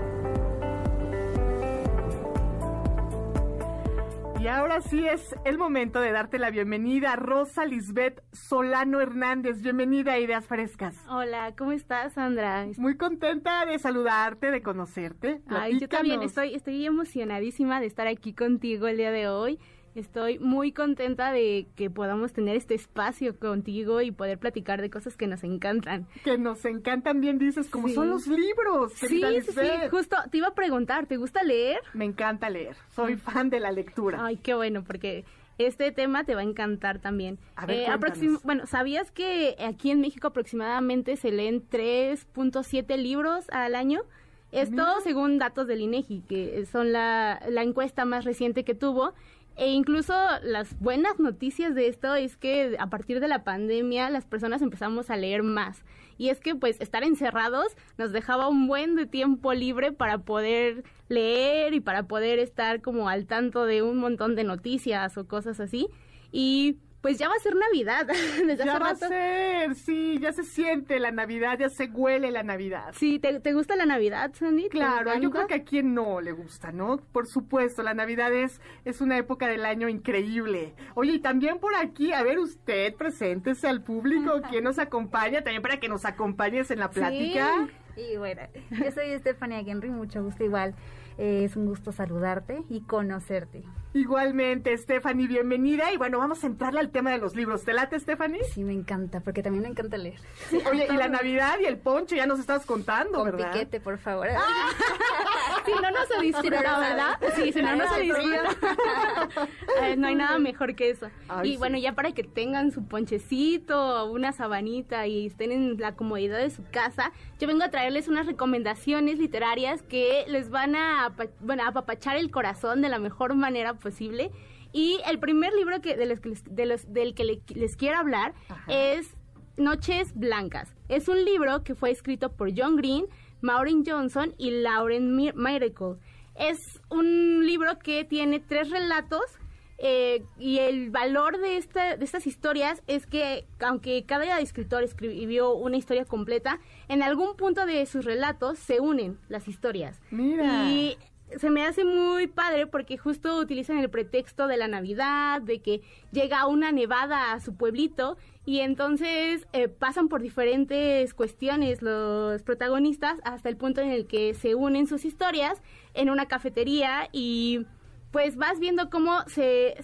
Y ahora sí es el momento de darte la bienvenida Rosa Lisbeth Solano Hernández. Bienvenida a Ideas Frescas. Hola, ¿cómo estás, Sandra? Muy contenta de saludarte, de conocerte. Ay, yo también estoy, estoy emocionadísima de estar aquí contigo el día de hoy. Estoy muy contenta de que podamos tener este espacio contigo y poder platicar de cosas que nos encantan. Que nos encantan bien, dices, como Sí. son los libros. Sí, sí, sí, justo te iba a preguntar, ¿te gusta leer? Me encanta leer. Soy fan de la lectura. Ay, qué bueno, porque este tema te va a encantar también. A ver, Eh, bueno, ¿sabías que aquí en México aproximadamente se leen 3.7 libros al año? Esto Mira. según datos del INEGI, que son la, la encuesta más reciente que tuvo. E incluso las buenas noticias de esto es que a partir de la pandemia las personas empezamos a leer más. Y es que pues estar encerrados nos dejaba un buen de tiempo libre para poder leer y para poder estar como al tanto de un montón de noticias o cosas así. Y pues ya va a ser Navidad. Desde Ya hace va a ser, sí, ya se siente la Navidad, ya se huele la Navidad. Sí, ¿te, te gusta la Navidad, Sandy? ¿Te Claro, yo creo que a quien no le gusta, ¿no? Por supuesto, la Navidad es, es una época del año increíble. Oye, y también por aquí, a ver usted, preséntese al público, quien nos acompaña, también para que nos acompañes en la plática. Sí. Y bueno, yo soy Estefania Henry, mucho gusto igual. Eh, es un gusto saludarte y conocerte. Igualmente, Stephanie, bienvenida. Y bueno, vamos a entrarle al tema de los libros. ¿Te late, Stephanie? Sí, me encanta, porque también me encanta leer. Oye, y la Navidad y el poncho, ya nos estabas contando, Con ¿verdad? piquete, por favor. si no, no se disfruta, ¿verdad? Sí, si no, no se disfruta. Ay, no hay nada mejor que eso. Ay, y bueno, sí. ya para que tengan su ponchecito, una sabanita y estén en la comodidad de su casa, yo vengo a traerles unas recomendaciones literarias que les van a, bueno, apapachar el corazón de la mejor manera posible. Y el primer libro que, de los de los- del que le- les quiero hablar es Noches Blancas. Es un libro que fue escrito por John Green, Maureen Johnson y Lauren Mi- Miracle. Es un libro que tiene tres relatos eh, y el valor de, esta, de estas historias es que aunque cada escritor escribió una historia completa, en algún punto de sus relatos se unen las historias. Mira. Y se me hace muy padre porque justo utilizan el pretexto de la Navidad, de que llega una nevada a su pueblito y entonces eh, pasan por diferentes cuestiones los protagonistas hasta el punto en el que se unen sus historias en una cafetería y pues vas viendo cómo se,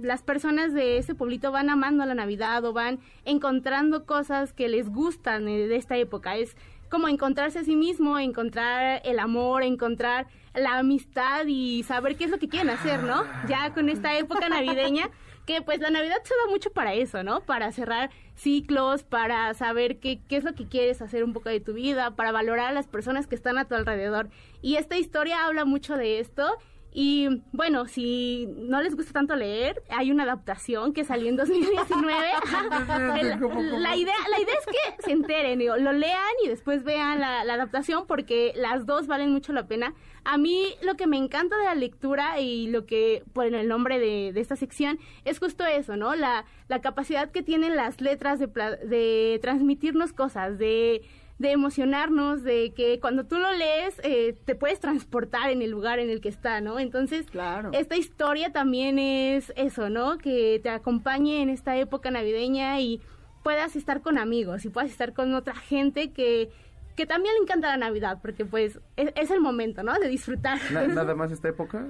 las personas de ese pueblito van amando la Navidad o van encontrando cosas que les gustan de esta época. Es como encontrarse a sí mismo, encontrar el amor, encontrar la amistad y saber qué es lo que quieren hacer, ¿no? Ya con esta época navideña, que pues la Navidad se da mucho para eso, ¿no? Para cerrar ciclos, para saber qué, qué es lo que quieres hacer un poco de tu vida, para valorar a las personas que están a tu alrededor. Y esta historia habla mucho de esto. Y bueno, si no les gusta tanto leer, hay una adaptación que salió en 2019. El- la, idea, la idea es que se enteren, digo, lo lean y después vean la, la adaptación porque las dos valen mucho la pena. A mí lo que me encanta de la lectura y lo que, bueno, el nombre de, de esta sección es justo eso, ¿no? La, la capacidad que tienen las letras de, de transmitirnos cosas, de de emocionarnos, de que cuando tú lo lees eh, te puedes transportar en el lugar en el que está, ¿no? Entonces, esta historia también es eso, ¿no? Que te acompañe en esta época navideña y puedas estar con amigos y puedas estar con otra gente que, que también le encanta la Navidad, porque pues es, es el momento, ¿no? De disfrutar. Na- ¿Nada más esta época?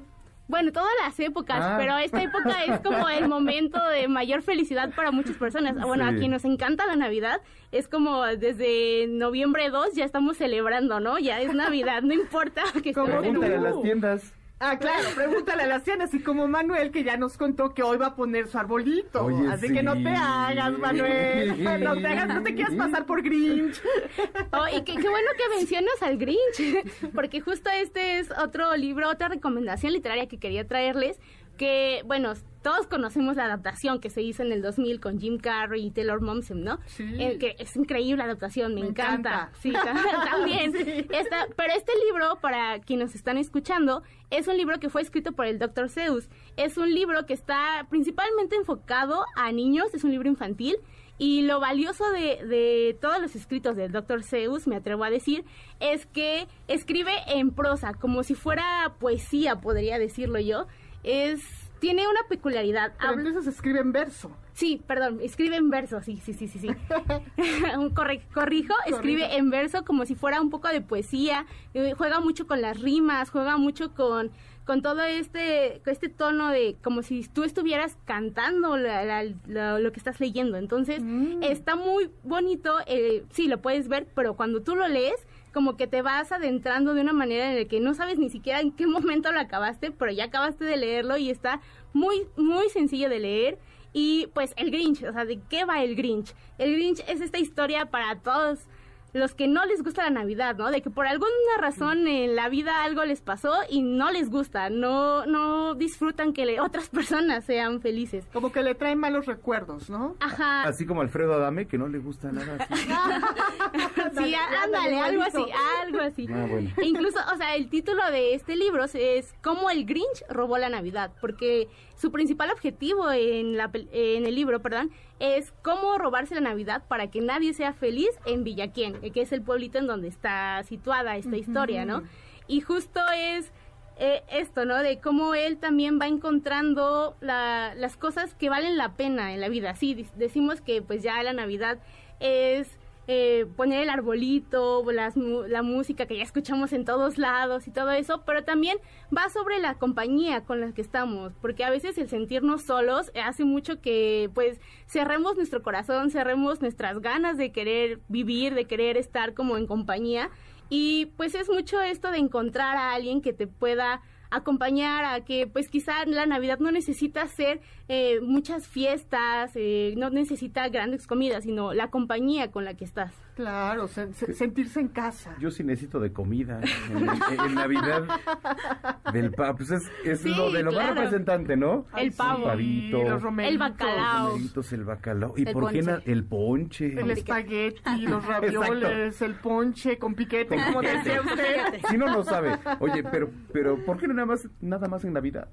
Bueno, todas las épocas, Ah. pero esta época es como el momento de mayor felicidad para muchas personas. Bueno, a Sí. quien nos encanta la Navidad, es como desde noviembre 2 ya estamos celebrando, ¿no? Ya es Navidad, no importa que estemos en a las tiendas. Ah, claro, pregúntale a las tiendas, y como Manuel, que ya nos contó que hoy va a poner su arbolito. Oye, Así que no te hagas, Manuel. No te hagas, no te quieras pasar por Grinch. Oh, y qué, qué bueno que mencionas al Grinch, porque justo este es otro libro, otra recomendación literaria que quería traerles, que, bueno, todos conocemos la adaptación que se hizo en el 2000 con Jim Carrey y Taylor Momsen, ¿no? Sí. Eh, que es increíble la adaptación, me, Me encanta. encanta. Sí, ta- también. Sí. Esta- pero este libro, para quienes están escuchando, es un libro que fue escrito por el Dr. Seuss. Es un libro que está principalmente enfocado a niños, es un libro infantil. Y lo valioso de, de todos los escritos del Dr. Seuss, me atrevo a decir, es que escribe en prosa, como si fuera poesía, podría decirlo yo. Es, tiene una peculiaridad. Pero Habla- entonces escribe en verso. Sí, perdón, escribe en verso, sí, sí, sí, sí, sí. Un corre- corrijo, escribe en verso como si fuera un poco de poesía, eh, juega mucho con las rimas, juega mucho con, con todo este, este tono de como si tú estuvieras cantando la- la- la- lo que estás leyendo. Entonces, está muy bonito, eh, sí, lo puedes ver, pero cuando tú lo lees, como que te vas adentrando de una manera en la que no sabes ni siquiera en qué momento lo acabaste, pero ya acabaste de leerlo y está muy, muy sencillo de leer. Y pues el Grinch, o sea, ¿de qué va el Grinch? El Grinch es esta historia para todos los que no les gusta la Navidad, ¿no? De que por alguna razón en la vida algo les pasó y no les gusta, no no disfrutan que le- otras personas sean felices. Como que le traen malos recuerdos, ¿no? Ajá. Así como Alfredo Adame, que no le gusta nada así. Sí, ándale, algo así, algo así. Ah, bueno. E incluso, o sea, el título de este libro es Cómo el Grinch robó la Navidad, porque su principal objetivo en, la, pel- en el libro, perdón, es cómo robarse la Navidad para que nadie sea feliz en Villaquien, que es el pueblito en donde está situada esta historia, ¿no? Y justo es eh, esto, ¿no? De cómo él también va encontrando la- las cosas que valen la pena en la vida. Sí, decimos que pues ya la Navidad es eh, poner el arbolito, las la música que ya escuchamos en todos lados y todo eso, pero también va sobre la compañía con la que estamos, porque a veces el sentirnos solos hace mucho que pues cerremos nuestro corazón, cerremos nuestras ganas de querer vivir, de querer estar como en compañía y pues es mucho esto de encontrar a alguien que te pueda acompañar a que pues quizá la Navidad no necesita ser eh, muchas fiestas, eh, no necesita grandes comidas, sino la compañía con la que estás. Claro, se- se- sentirse en casa. Yo sí necesito de comida en, en- en Navidad del pavo. Pues es, es Sí, lo de lo más representante, ¿no? El pavo. pavito, los romeritos. El bacalao. los romeritos, el bacalao. ¿Y El por qué ponche. el ponche? El espagueti, los ravioles, el ponche con piquete, Con como piquete. decía usted. Si no lo sabe. Oye, pero, pero ¿por qué no nada más, nada más en Navidad?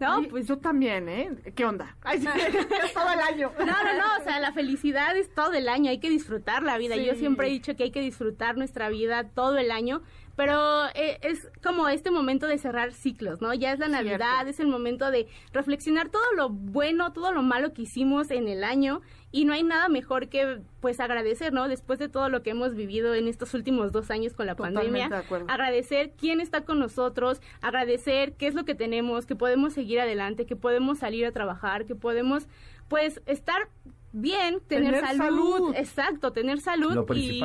No, Oye, pues yo también, ¿eh? ¿Qué onda? Ay, sí, es todo el año. No, no, no, o sea, la felicidad es todo el año, hay que disfrutar la vida. Yo Sí. Siempre he dicho que hay que disfrutar nuestra vida todo el año, pero eh, es como este momento de cerrar ciclos, ¿no? Ya es la Navidad, Cierto. es el momento de reflexionar todo lo bueno, todo lo malo que hicimos en el año y no hay nada mejor que pues agradecer, ¿no? Después de todo lo que hemos vivido en estos últimos dos años con la Totalmente pandemia, agradecer quién está con nosotros, agradecer qué es lo que tenemos, que podemos seguir adelante, que podemos salir a trabajar, que podemos pues estar bien, tener, Tener salud, salud. exacto, tener salud Lo y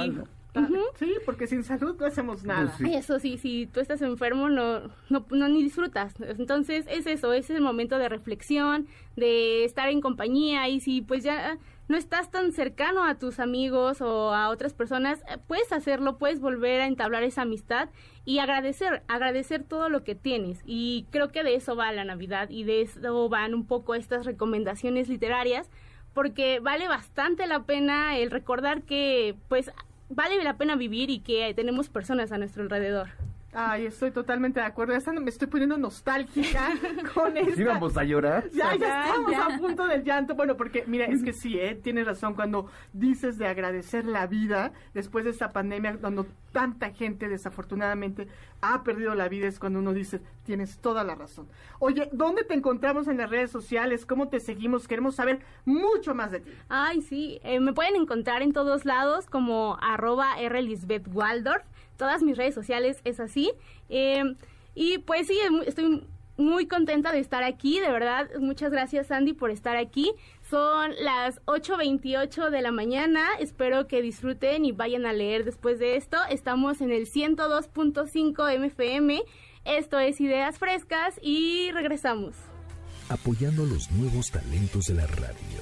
¿no? Sí, porque sin salud no hacemos nada. Pues sí. Eso sí, si tú estás enfermo no, no, no ni disfrutas. Entonces es eso, es el momento de reflexión, de estar en compañía y si pues ya no estás tan cercano a tus amigos o a otras personas, eh, puedes hacerlo, puedes volver a entablar esa amistad y agradecer, agradecer todo lo que tienes. Y creo que de eso va la Navidad y de eso van un poco estas recomendaciones literarias porque vale bastante la pena el recordar que pues vale la pena vivir y que tenemos personas a nuestro alrededor. Ay, estoy totalmente de acuerdo. Ya me estoy poniendo nostálgica con esta. ¿Sí vamos a llorar? Ya, ya estamos ya. a punto del llanto. Bueno, porque mira, es que sí, ¿eh? tienes razón cuando dices de agradecer la vida después de esta pandemia, cuando tanta gente desafortunadamente ha perdido la vida, es cuando uno dice, tienes toda la razón. Oye, ¿dónde te encontramos en las redes sociales? ¿Cómo te seguimos? Queremos saber mucho más de ti. Ay, sí, eh, me pueden encontrar en todos lados como arroba Waldorf. Todas mis redes sociales es así. Eh, y pues sí, mu- estoy muy contenta de estar aquí, de verdad. Muchas gracias, Sandy, por estar aquí. Son las 8.28 de la mañana. Espero que disfruten y vayan a leer después de esto. Estamos en el 102.5 MFM. Esto es Ideas Frescas y regresamos. apoyando los nuevos talentos de la radio.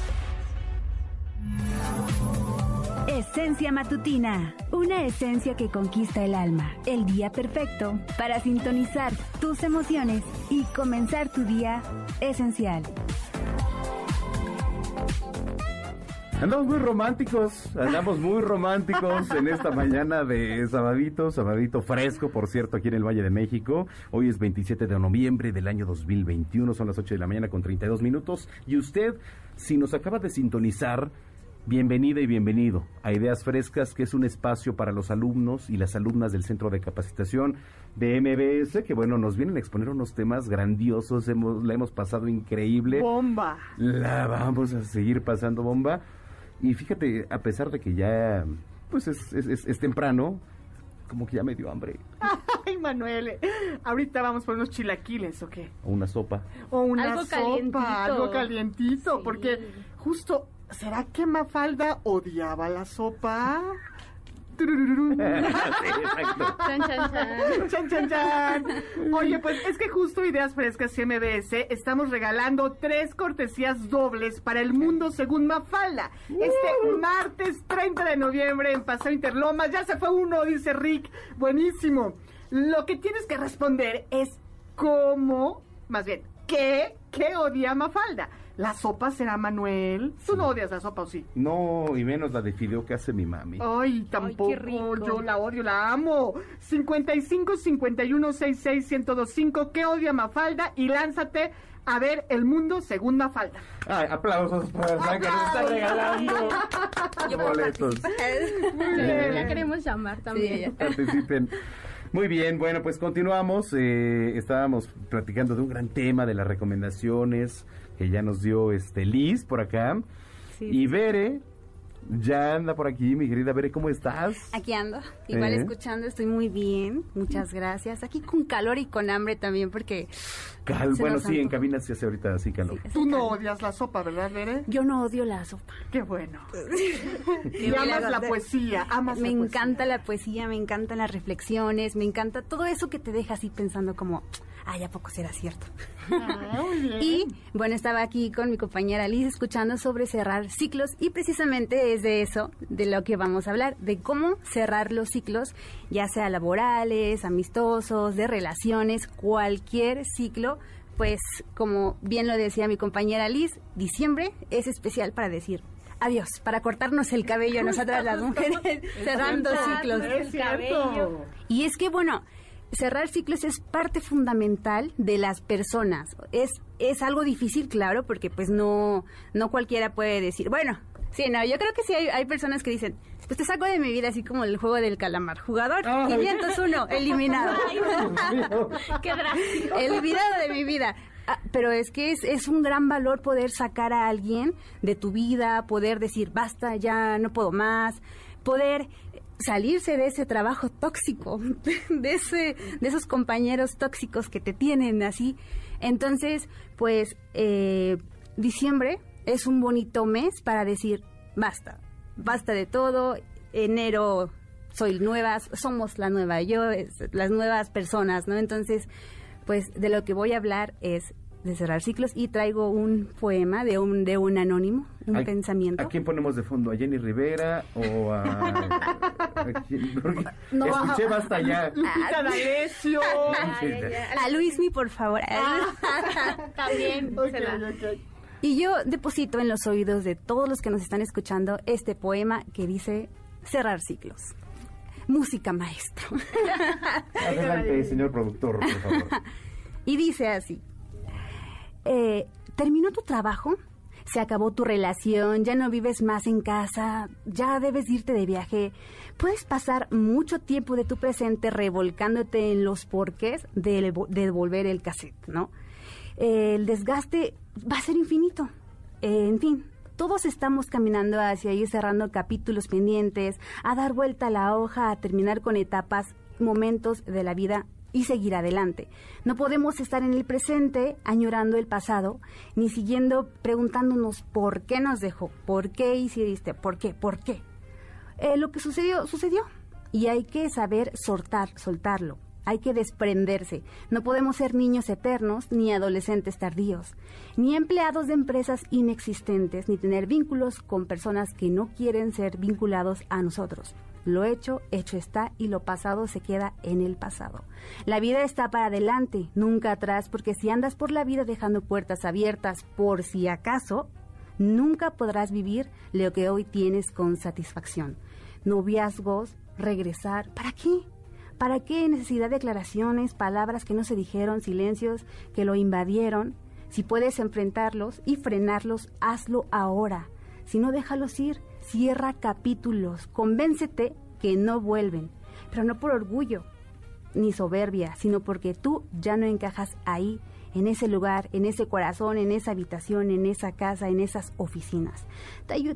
Esencia matutina, una esencia que conquista el alma, el día perfecto para sintonizar tus emociones y comenzar tu día esencial. Andamos muy románticos, andamos muy románticos en esta mañana de sabadito, sabadito fresco, por cierto, aquí en el Valle de México. Hoy es 27 de noviembre del año 2021, son las 8 de la mañana con 32 minutos. Y usted, si nos acaba de sintonizar, bienvenida y bienvenido a Ideas Frescas, que es un espacio para los alumnos y las alumnas del Centro de Capacitación de MBS, que bueno, nos vienen a exponer unos temas grandiosos, hemos, la hemos pasado increíble. Bomba. La vamos a seguir pasando bomba. Y fíjate, a pesar de que ya, pues es, es, es- es temprano, como que ya me dio hambre. Ay, Manuel. Ahorita vamos por unos chilaquiles, ¿o qué? O una sopa. O una Algo sopa, calientito. algo calientito, Sí. porque justo, ¿será que Mafalda odiaba la sopa? Chan, chan, chan. Chan, chan, chan. Oye, pues es que justo Ideas Frescas y MBS estamos regalando tres cortesías dobles para el mundo según Mafalda. Este martes 30 de noviembre en Paseo Interlomas. Ya se fue uno, dice Rick. Buenísimo. Lo que tienes que responder es cómo, más bien, ¿qué, qué odia Mafalda? ¿La sopa será Manuel? ¿Tú no odias la sopa o sí? No, y menos la de fideo que hace mi mami. Ay, tampoco. rico. Yo la odio, la amo. 55 51 66 1025. ¿Qué odia Mafalda? Y lánzate a ver el mundo segunda falda. Ay, aplausos para Blanca, nos está regalando boletos. La queremos llamar también. Participen. Muy bien, bueno, pues continuamos. eh, estábamos platicando de un gran tema de las recomendaciones que ya nos dio este Liz por acá. Sí. Y Bere, ya anda por aquí, mi querida Bere, ¿cómo estás? Aquí ando, igual Eh. escuchando, estoy muy bien, muchas gracias. Aquí con calor y con hambre también porque... Cal- bueno, sí, en cabina se hace ahorita así calor. Tú no odias la sopa, ¿verdad, Bere? Yo no odio la sopa. Qué bueno. Y amas la poesía, amas Me la poesía. encanta la poesía, me encantan las reflexiones, me encanta todo eso que te deja así pensando como, ay, ¿a poco será cierto? Ah, muy bien. Y bueno, estaba aquí con mi compañera Liz escuchando sobre cerrar ciclos y precisamente es de eso, de lo que vamos a hablar, de cómo cerrar los ciclos, ya sea laborales, amistosos, de relaciones, cualquier ciclo. Pues como bien lo decía mi compañera Liz, diciembre es especial para decir adiós, para cortarnos el cabello nosotras las mujeres, cerrando ciclos. Es cierto. Y es que, bueno, cerrar ciclos es parte fundamental de las personas. Es, es algo difícil, claro, porque pues no, no cualquiera puede decir, bueno, sí, no, yo creo que sí hay, hay personas que dicen, pues te saco de mi vida, así como el juego del calamar. Jugador, 501, eliminado. Qué drástico. Olvidado de mi vida. Ah, pero es que es, es un gran valor poder sacar a alguien de tu vida, poder decir, basta, ya no puedo más, poder salirse de ese trabajo tóxico, de, ese, de esos compañeros tóxicos que te tienen así. Entonces, pues, eh, diciembre es un bonito mes para decir, basta, basta de todo, enero soy nuevas, somos la nueva yo, es- las nuevas personas, ¿no? Entonces, pues de lo que voy a hablar es de cerrar ciclos y traigo un poema de un de un anónimo, un ¿A- pensamiento. ¿A quién ponemos de fondo? ¿A Jenny Rivera o a.? a quién? No. escuché basta ya. Lupita D'Alessio. A Luismi, por favor. También la- ok. Y yo deposito en los oídos de todos los que nos están escuchando este poema que dice cerrar ciclos. Música maestro. Adelante, señor productor, por favor. Y dice así, eh, ¿terminó tu trabajo? Se acabó tu relación, ya no vives más en casa, ya debes irte de viaje. Puedes pasar mucho tiempo de tu presente revolcándote en los porqués de, de devolver el cassette, ¿no? El desgaste va a ser infinito. En fin, todos estamos caminando hacia ahí, cerrando capítulos pendientes, a dar vuelta a la hoja, a terminar con etapas, momentos de la vida y seguir adelante. No podemos estar en el presente añorando el pasado, ni siguiendo preguntándonos por qué nos dejó, por qué hiciste, por qué, por qué. Eh, lo que sucedió, sucedió. Y hay que saber soltar, soltarlo. Hay que desprenderse. No podemos ser niños eternos ni adolescentes tardíos, ni empleados de empresas inexistentes, ni tener vínculos con personas que no quieren ser vinculados a nosotros. Lo hecho, hecho está y lo pasado se queda en el pasado. La vida está para adelante, nunca atrás, porque si andas por la vida dejando puertas abiertas por si acaso, nunca podrás vivir lo que hoy tienes con satisfacción. Noviazgos, regresar, ¿para qué? ¿Para qué necesidad de aclaraciones, palabras que no se dijeron, silencios que lo invadieron? Si puedes enfrentarlos y frenarlos, hazlo ahora. Si no, déjalos ir. Cierra capítulos. Convéncete que no vuelven. Pero no por orgullo ni soberbia, sino porque tú ya no encajas ahí, en ese lugar, en ese corazón, en esa habitación, en esa casa, en esas oficinas.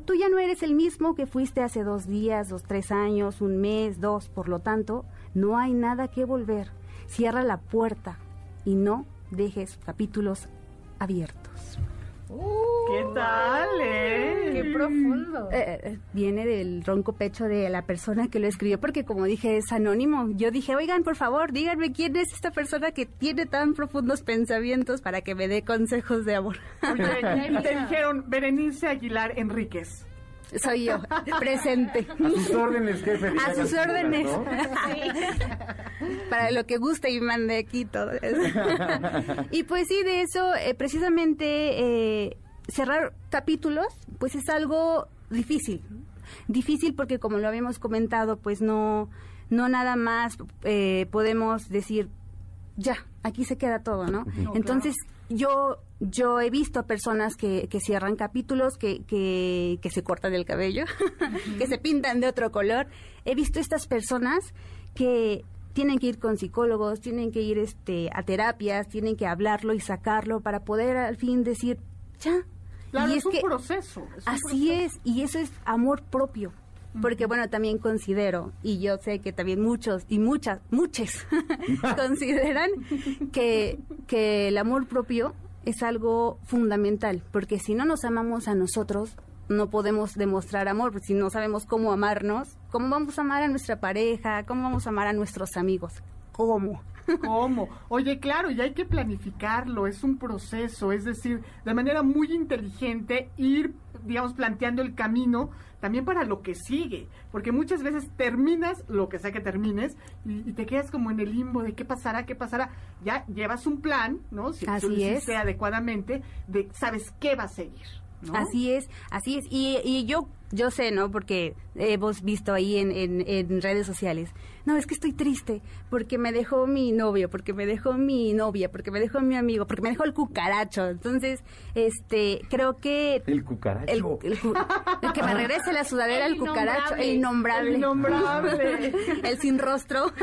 Tú ya no eres el mismo que fuiste hace dos días, dos, tres años, un mes, dos. Por lo tanto, no hay nada que volver. Cierra la puerta y no dejes capítulos abiertos. ¿Qué tal, eh? Qué profundo. Eh, eh, viene del ronco pecho de la persona que lo escribió, porque como dije, es anónimo. Yo dije, oigan, por favor, díganme quién es esta persona que tiene tan profundos pensamientos para que me dé consejos de amor. Oye, y te dijeron Berenice Aguilar Enríquez. Soy yo, presente. A sus órdenes, jefe. A sus órdenes. ¿no? Para lo que guste y mande aquí todo eso. y pues sí, de eso, eh, precisamente eh, cerrar capítulos, pues es algo difícil. Difícil porque como lo habíamos comentado, pues no, no nada más eh, podemos decir ya, aquí se queda todo, ¿no? Entonces, yo yo he visto personas que, que cierran capítulos, que, que, que se cortan el cabello, que se pintan de otro color. He visto estas personas que tienen que ir con psicólogos, tienen que ir este, a terapias, tienen que hablarlo y sacarlo para poder al fin decir, ya. Claro, y es, un proceso. es un así es, y eso es amor propio. Porque bueno, también considero, y yo sé que también muchos y muchas, muchos consideran que, que el amor propio es algo fundamental, porque si no nos amamos a nosotros, no podemos demostrar amor, si no sabemos cómo amarnos, ¿cómo vamos a amar a nuestra pareja? ¿Cómo vamos a amar a nuestros amigos? ¿Cómo? ¿Cómo? Oye, claro, y hay que planificarlo, es un proceso, es decir, de manera muy inteligente ir, digamos, planteando el camino también para lo que sigue, porque muchas veces terminas lo que sea que termines y, y te quedas como en el limbo de qué pasará, qué pasará. Ya llevas un plan, ¿no? Si tú lo es. hiciste adecuadamente, de sabes qué va a seguir. ¿No? Así es, así es. Y, y yo, yo sé, ¿no? Porque hemos visto ahí en, en, en redes sociales. No, es que estoy triste porque me dejó mi novio, porque me dejó mi novia, porque me dejó mi amigo, porque me dejó el cucaracho. Entonces, este, creo que... El cucaracho. El, el que me regrese la sudadera, el, El cucaracho, el innombrable. El innombrable. el sin rostro.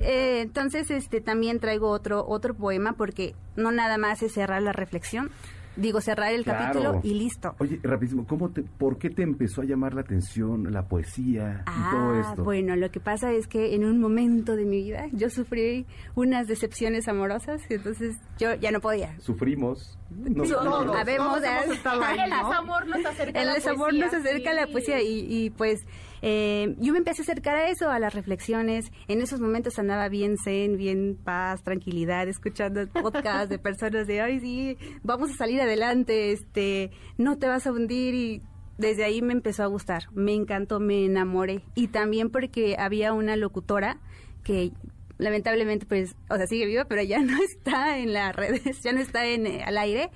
Eh, entonces, este, también traigo otro, otro poema porque no nada más es cerrar la reflexión. Digo, cerrar el Claro. capítulo y listo. Oye, rapidísimo, ¿cómo te, ¿por qué te empezó a llamar la atención la poesía y todo Ah, esto? bueno, lo que pasa es que en un momento de mi vida yo sufrí unas decepciones amorosas y entonces yo ya no podía. Sufrimos. No, Sí, no, todos, no. habemos todos El ¿no? desamor nos acerca a El la desamor poesía. nos acerca a la sí. poesía y, y, pues eh, yo me empecé a acercar a eso, a las reflexiones. En esos momentos andaba bien zen, bien paz, tranquilidad, escuchando podcasts de personas de, ay, sí, vamos a salir adelante, este, no te vas a hundir y desde ahí me empezó a gustar, me encantó, me enamoré. Y también porque había una locutora que lamentablemente pues, o sea, sigue viva, pero ya no está en las redes, ya no está en, eh, al aire,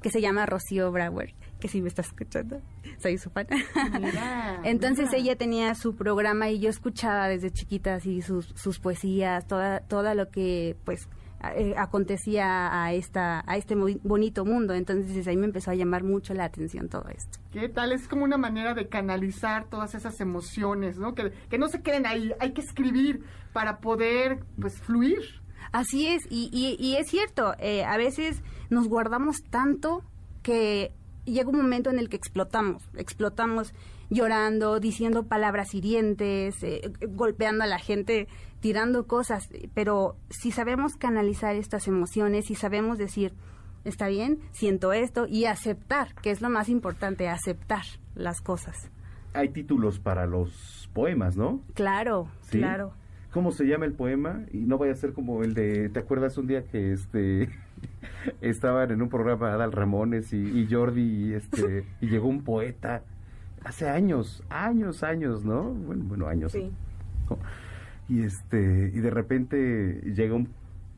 que se llama Rocío Brauer, que si me está escuchando, soy su fan. Mira, Entonces mira. ella tenía su programa y yo escuchaba desde chiquita así sus, sus poesías, toda, toda lo que pues eh, acontecía a esta a este bonito mundo. Entonces ahí me empezó a llamar mucho la atención todo esto. ¿Qué tal? Es como una manera de canalizar todas esas emociones, ¿no? Que, que no se queden ahí, hay que escribir para poder, pues, fluir. Así es, y, y, y es cierto, eh, a veces nos guardamos tanto que llega un momento en el que explotamos, explotamos llorando, diciendo palabras hirientes, eh, golpeando a la gente, tirando cosas, pero si sabemos canalizar estas emociones, si sabemos decir, está bien, siento esto, y aceptar, que es lo más importante, aceptar las cosas. Hay títulos para los poemas, ¿no? Claro, ¿Sí? claro. ¿Cómo se llama el poema? Y no vaya a ser como el de, ¿te acuerdas un día que este estaban en un programa Adal Ramones y, y Jordi y este y llegó un poeta hace años, años, años, ¿no? Bueno, bueno, años. Sí. ¿no? Y este y de repente llega un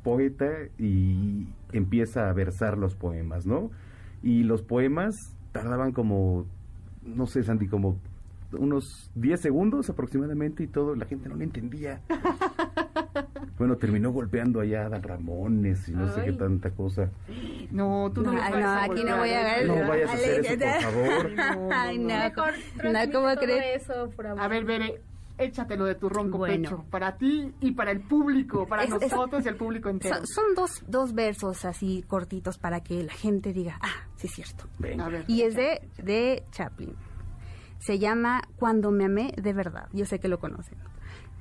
poeta y empieza a versar los poemas, ¿no? Y los poemas tardaban como no sé, Sandy, como unos 10 segundos aproximadamente y todo, la gente no le entendía. Bueno, terminó golpeando allá a Adal Ramones y no sé qué Ay. tanta cosa. No, tú no, No, ay, no, a aquí no voy a ver. ver. No vayas a hacer eso, por favor. No, Ay, no. Mejor No, ¿cómo crees? eso, por amor. A ver, Bere, échatelo de tu ronco Bueno. pecho. Para ti y para el público, para Es- es- nosotros y el público entero. Son, son dos, dos versos así cortitos para que la gente diga, ah, sí es cierto. Venga. A ver. Y es de, de Chaplin. Se llama Cuando me amé de verdad. Yo sé que lo conocen.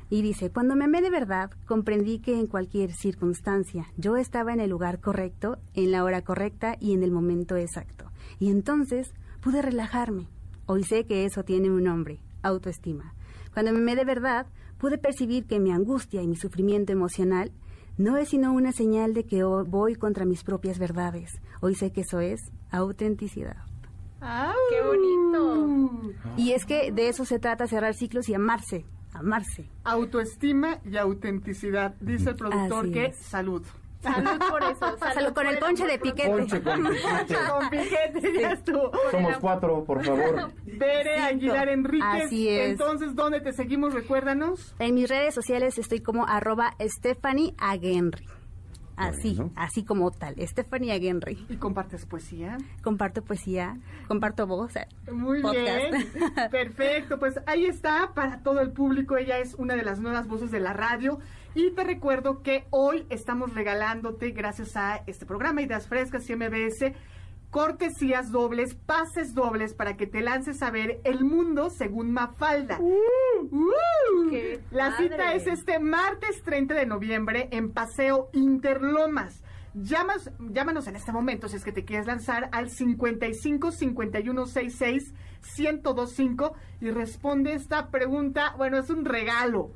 Y dice, cuando me amé de verdad, comprendí que en cualquier circunstancia yo estaba en el lugar correcto, en la hora correcta y en el momento exacto. Y entonces pude relajarme. Hoy sé que eso tiene un nombre, autoestima. Cuando me amé de verdad, pude percibir que mi angustia y mi sufrimiento emocional no es sino una señal de que voy contra mis propias verdades. Hoy sé que eso es autenticidad. ¡Qué bonito! Y es que de eso se trata, cerrar ciclos y amarse, amarse. Autoestima y autenticidad. Dice el productor Así que es. salud. Salud por eso. Salud con el ponche de piquete. Ponche con piquete. Con piquete, ya estuvo. Somos cuatro, por favor. Bere Aguilar Enríquez. Así es. Entonces, ¿dónde te seguimos? Recuérdanos. En mis redes sociales estoy como arroba Stephanie Agenry. Así, así como tal, Stephanie Agenry. ¿Y compartes poesía? Comparto poesía, comparto voz. eh, Muy podcast. bien, perfecto. Pues ahí está para todo el público. Ella es una de las nuevas voces de la radio. Y te recuerdo que hoy estamos regalándote, gracias a este programa Ideas Frescas y MBS, cortesías dobles, pases dobles para que te lances a ver el mundo según Mafalda. ¡Uh! ¡Qué La padre! cita es este martes 30 de noviembre en Paseo Interlomas. Llamas, llámanos en este momento si es que te quieres lanzar al 55 51 66 1025 y responde esta pregunta. Bueno, es un regalo.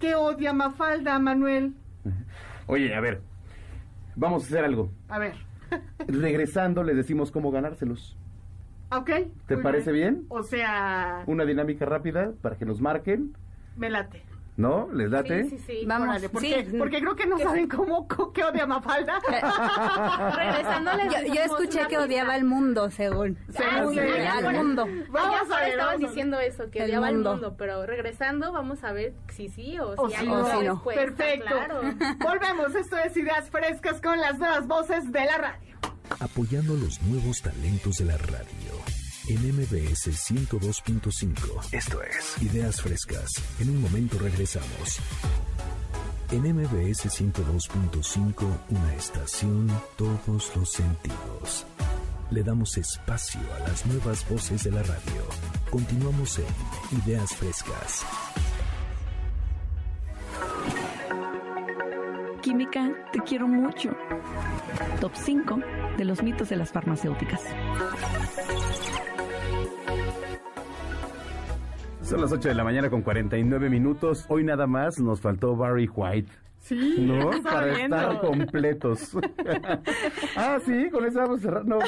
¿Qué odia Mafalda, Manuel? Oye, a ver, vamos a hacer algo. A ver. Regresando, les decimos cómo ganárselos. ¿Ok? ¿Te parece bien? O sea, Una dinámica rápida para que nos marquen, me late. ¿No? ¿Les late? Sí, sí, sí. Vamos, Órale, ¿por sí. qué? Porque creo que no saben cómo, qué odia Mafalda. Regresando les Yo, yo escuché que odiaba el mundo, según. Según sí, ya, al mundo. Vamos Allá a ver, estaban vamos a ver. diciendo eso, que El odiaba el mundo. mundo, pero regresando vamos a ver si sí o, O si sí, hay o una sí no. Perfecto. claro. Volvemos. Esto es Ideas Frescas con las nuevas voces de la radio. apoyando los nuevos talentos de la radio. En MBS 102.5. Esto es Ideas Frescas. En un momento regresamos. En MBS 102.5, una estación, todos los sentidos. Le damos espacio a las nuevas voces de la radio. Continuamos en Ideas Frescas. Química, te quiero mucho. Top 5 de los mitos de las farmacéuticas. Son las 8 de la mañana con 49 minutos. Hoy nada más nos faltó Barry White. Sí, ¿No? Para viendo. estar completos. ah, sí, con eso vamos a cerrar. No,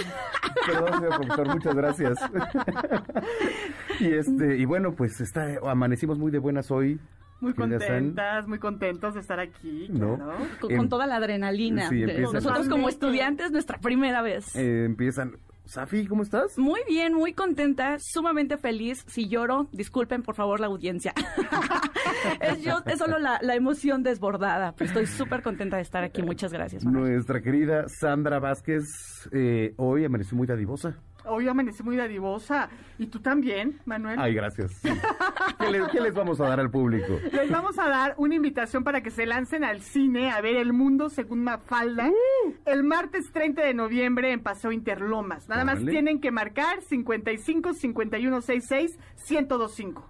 perdón, señor profesor, muchas gracias. y este, y bueno, pues está, amanecimos muy de buenas hoy. Muy contentas, muy contentos de estar aquí. No. claro. Con, Em, con toda la adrenalina. sí, de- nosotros como estudiantes, nuestra primera vez. Eh, empiezan. Safi, ¿cómo estás? Muy bien, muy contenta, sumamente feliz. Si lloro, disculpen por favor la audiencia. es, yo, es solo la, la emoción desbordada, pero estoy súper contenta de estar aquí. Muchas gracias. Manuel. Nuestra querida Sandra Vázquez eh, hoy amaneció muy dadivosa. Hoy amanecí muy dadivosa. ¿Y tú también, Manuel? Ay, gracias. Sí. ¿Qué, le- qué les vamos a dar al público? Les vamos a dar una invitación para que se lancen al cine a ver El Mundo según Mafalda Uh. el martes 30 de noviembre en Paseo Interlomas. Nada más tienen que marcar 55 51 66 1025.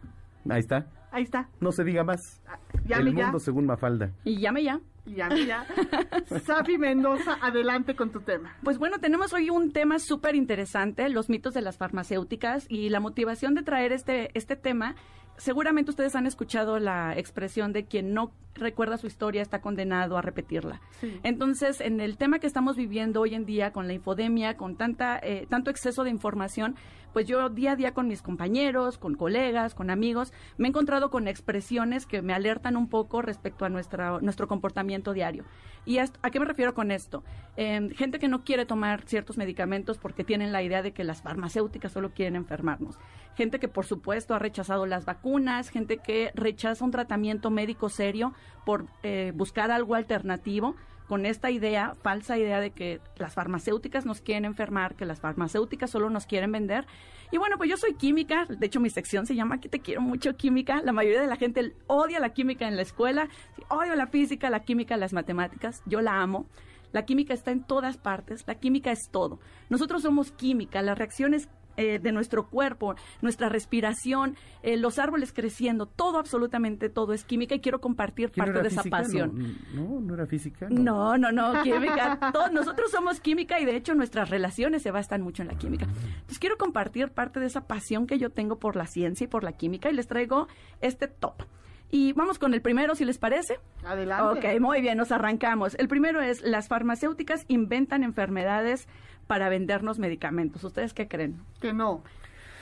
Ahí está. Ahí está. No se diga más. Llame El ya. mundo según Mafalda. Y llame ya. Y ya. Safi Mendoza, adelante con tu tema. Pues bueno, tenemos hoy un tema súper interesante, los mitos de las farmacéuticas y la motivación de traer este, este tema. Seguramente ustedes han escuchado la expresión de quien no recuerda su historia está condenado a repetirla. Sí. Entonces, en el tema que estamos viviendo hoy en día con la infodemia, con tanta, eh, tanto exceso de información, pues yo día a día con mis compañeros, con colegas, con amigos, me he encontrado con expresiones que me alertan un poco respecto a nuestra, nuestro comportamiento diario. ¿Y a, qué me refiero con esto? Eh, gente que no quiere tomar ciertos medicamentos porque tienen la idea de que las farmacéuticas solo quieren enfermarnos. Gente que, por supuesto, ha rechazado las vacunas, gente que rechaza un tratamiento médico serio por eh, buscar algo alternativo con esta idea, falsa idea de que las farmacéuticas nos quieren enfermar, que las farmacéuticas solo nos quieren vender. Y bueno, pues yo soy química, de hecho mi sección se llama Aquí te quiero mucho química. La mayoría de la gente odia la química en la escuela, odia la física, la química, las matemáticas. Yo la amo. La química está en todas partes, la química es todo. Nosotros somos química, las reacciones eh, de nuestro cuerpo, nuestra respiración, eh, los árboles creciendo, todo, absolutamente todo es química y quiero compartir ¿Quién parte de esa pasión. No, no, no era física. No, no, no, química. Todos nosotros somos química y de hecho nuestras relaciones se bastan mucho en la química. Entonces quiero compartir parte de esa pasión que yo tengo por la ciencia y por la química y les traigo este top. Y vamos con el primero, si les parece. Adelante. Ok, muy bien, nos arrancamos. El primero es, las farmacéuticas inventan enfermedades para vendernos medicamentos. ¿Ustedes qué creen? Que no.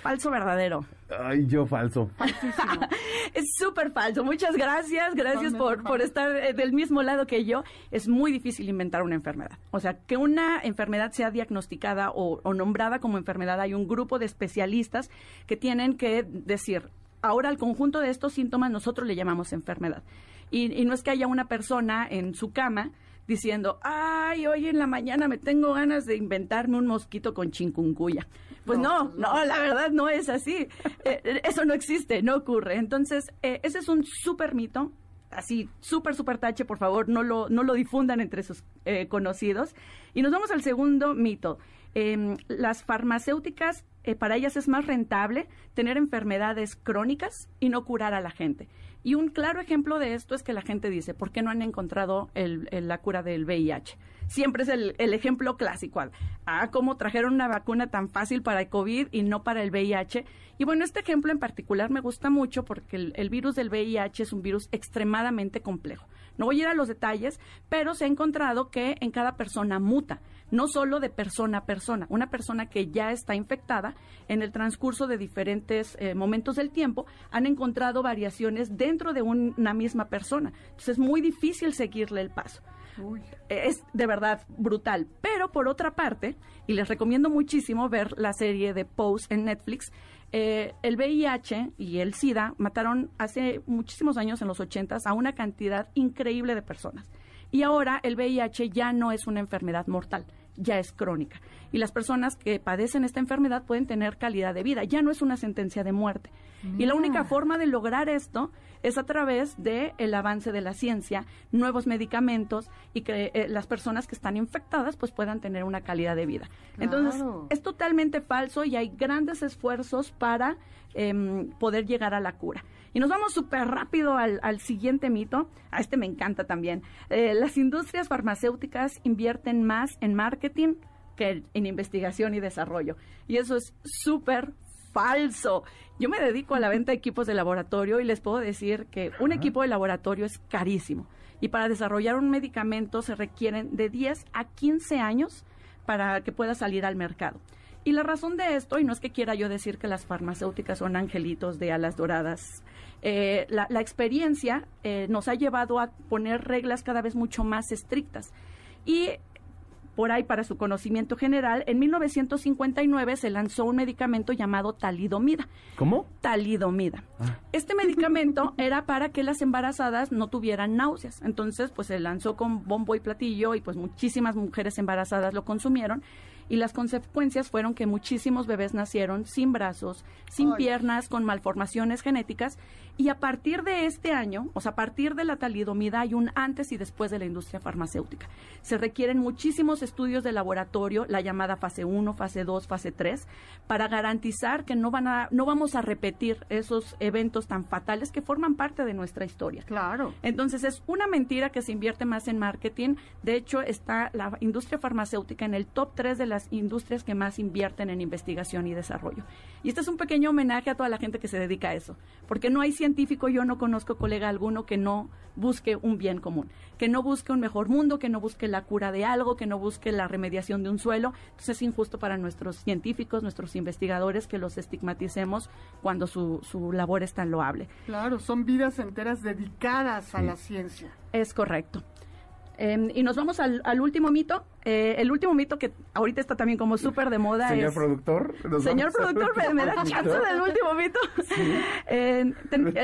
Falso verdadero. Ay, yo falso. es súper falso. Muchas gracias, gracias por, por estar eh, del mismo lado que yo. Es muy difícil inventar una enfermedad. O sea, que una enfermedad sea diagnosticada o, o nombrada como enfermedad, hay un grupo de especialistas que tienen que decir, ahora al conjunto de estos síntomas nosotros le llamamos enfermedad. Y, y no es que haya una persona en su cama diciendo, ay, hoy en la mañana me tengo ganas de inventarme un mosquito con chincuncuya. Pues no, no, la verdad no es así. Eh, eso no existe, no ocurre. Entonces, eh, ese es un súper mito. Así, súper, súper tache, por favor, no lo, no lo difundan entre sus eh, conocidos. Y nos vamos al segundo mito. Em, las farmacéuticas, para ellas es más rentable tener enfermedades crónicas y no curar a la gente. Y un claro ejemplo de esto es que la gente dice, ¿por qué no han encontrado el, la cura del VIH? Siempre es el, ejemplo clásico. Ah, cómo trajeron una vacuna tan fácil para el COVID y no para el VIH. Y bueno, este ejemplo en particular me gusta mucho porque el, el virus del VIH es un virus extremadamente complejo. No voy a ir a los detalles, pero se ha encontrado que en cada persona muta no solo de persona a persona. Una persona que ya está infectada, en el transcurso de diferentes eh, momentos del tiempo, han encontrado variaciones dentro de una misma persona. Entonces es muy difícil seguirle el paso. Es de verdad brutal. Pero por otra parte, y les recomiendo muchísimo ver la serie de Pose en Netflix, eh, el VIH y el SIDA mataron hace muchísimos años, en los 80, a una cantidad increíble de personas. Y ahora el VIH ya no es una enfermedad mortal, ya es crónica. Y las personas que padecen esta enfermedad pueden tener calidad de vida, ya no es una sentencia de muerte. Y la única forma de lograr esto es a través del el avance de la ciencia, nuevos medicamentos y que eh, las personas que están infectadas pues puedan tener una calidad de vida. Entonces, es totalmente falso y hay grandes esfuerzos para em, poder llegar a la cura. Y nos vamos súper rápido al, siguiente mito. A este me encanta también. Eh, las industrias farmacéuticas invierten más en marketing que en investigación y desarrollo. Y eso es súper falso. Yo me dedico a la venta de equipos de laboratorio y les puedo decir que un equipo de laboratorio es carísimo. Y para desarrollar un medicamento se requieren de 10 a 15 años para que pueda salir al mercado. Y la razón de esto, y no es que quiera yo decir que las farmacéuticas son angelitos de alas doradas, eh, la, experiencia eh, nos ha llevado a poner reglas cada vez mucho más estrictas. Y por ahí para su conocimiento general, en 1959 se lanzó un medicamento llamado talidomida. ¿Cómo? Talidomida. Ah. Este medicamento era para que las embarazadas no tuvieran náuseas. Entonces, pues se lanzó con bombo y platillo y pues muchísimas mujeres embarazadas lo consumieron y las consecuencias fueron que muchísimos bebés nacieron sin brazos, sin piernas, con malformaciones genéticas y a partir de este año, o sea, a partir de la talidomida hay un antes y después de la industria farmacéutica. Se requieren muchísimos estudios de laboratorio, la llamada fase 1, fase 2, fase 3, para garantizar que no van a no vamos a repetir esos eventos tan fatales que forman parte de nuestra historia. Claro. Entonces es una mentira que se invierte más en marketing. De hecho, está la industria farmacéutica en el top 3 de las industrias que más invierten en investigación y desarrollo. Y este es un pequeño homenaje a toda la gente que se dedica a eso, porque no hay científico, yo no conozco colega alguno que no busque un bien común, que no busque un mejor mundo, que no busque la cura de algo, que no busque la remediación de un suelo. Entonces es injusto para nuestros científicos, nuestros investigadores, que los estigmaticemos cuando su, su labor es tan loable. Claro, son vidas enteras dedicadas a la ciencia. Es correcto. Em, y nos vamos al, último mito. Eh, el último mito que ahorita está también como súper de moda Señor productor. Señor productor, me, da chance del último mito. Eh,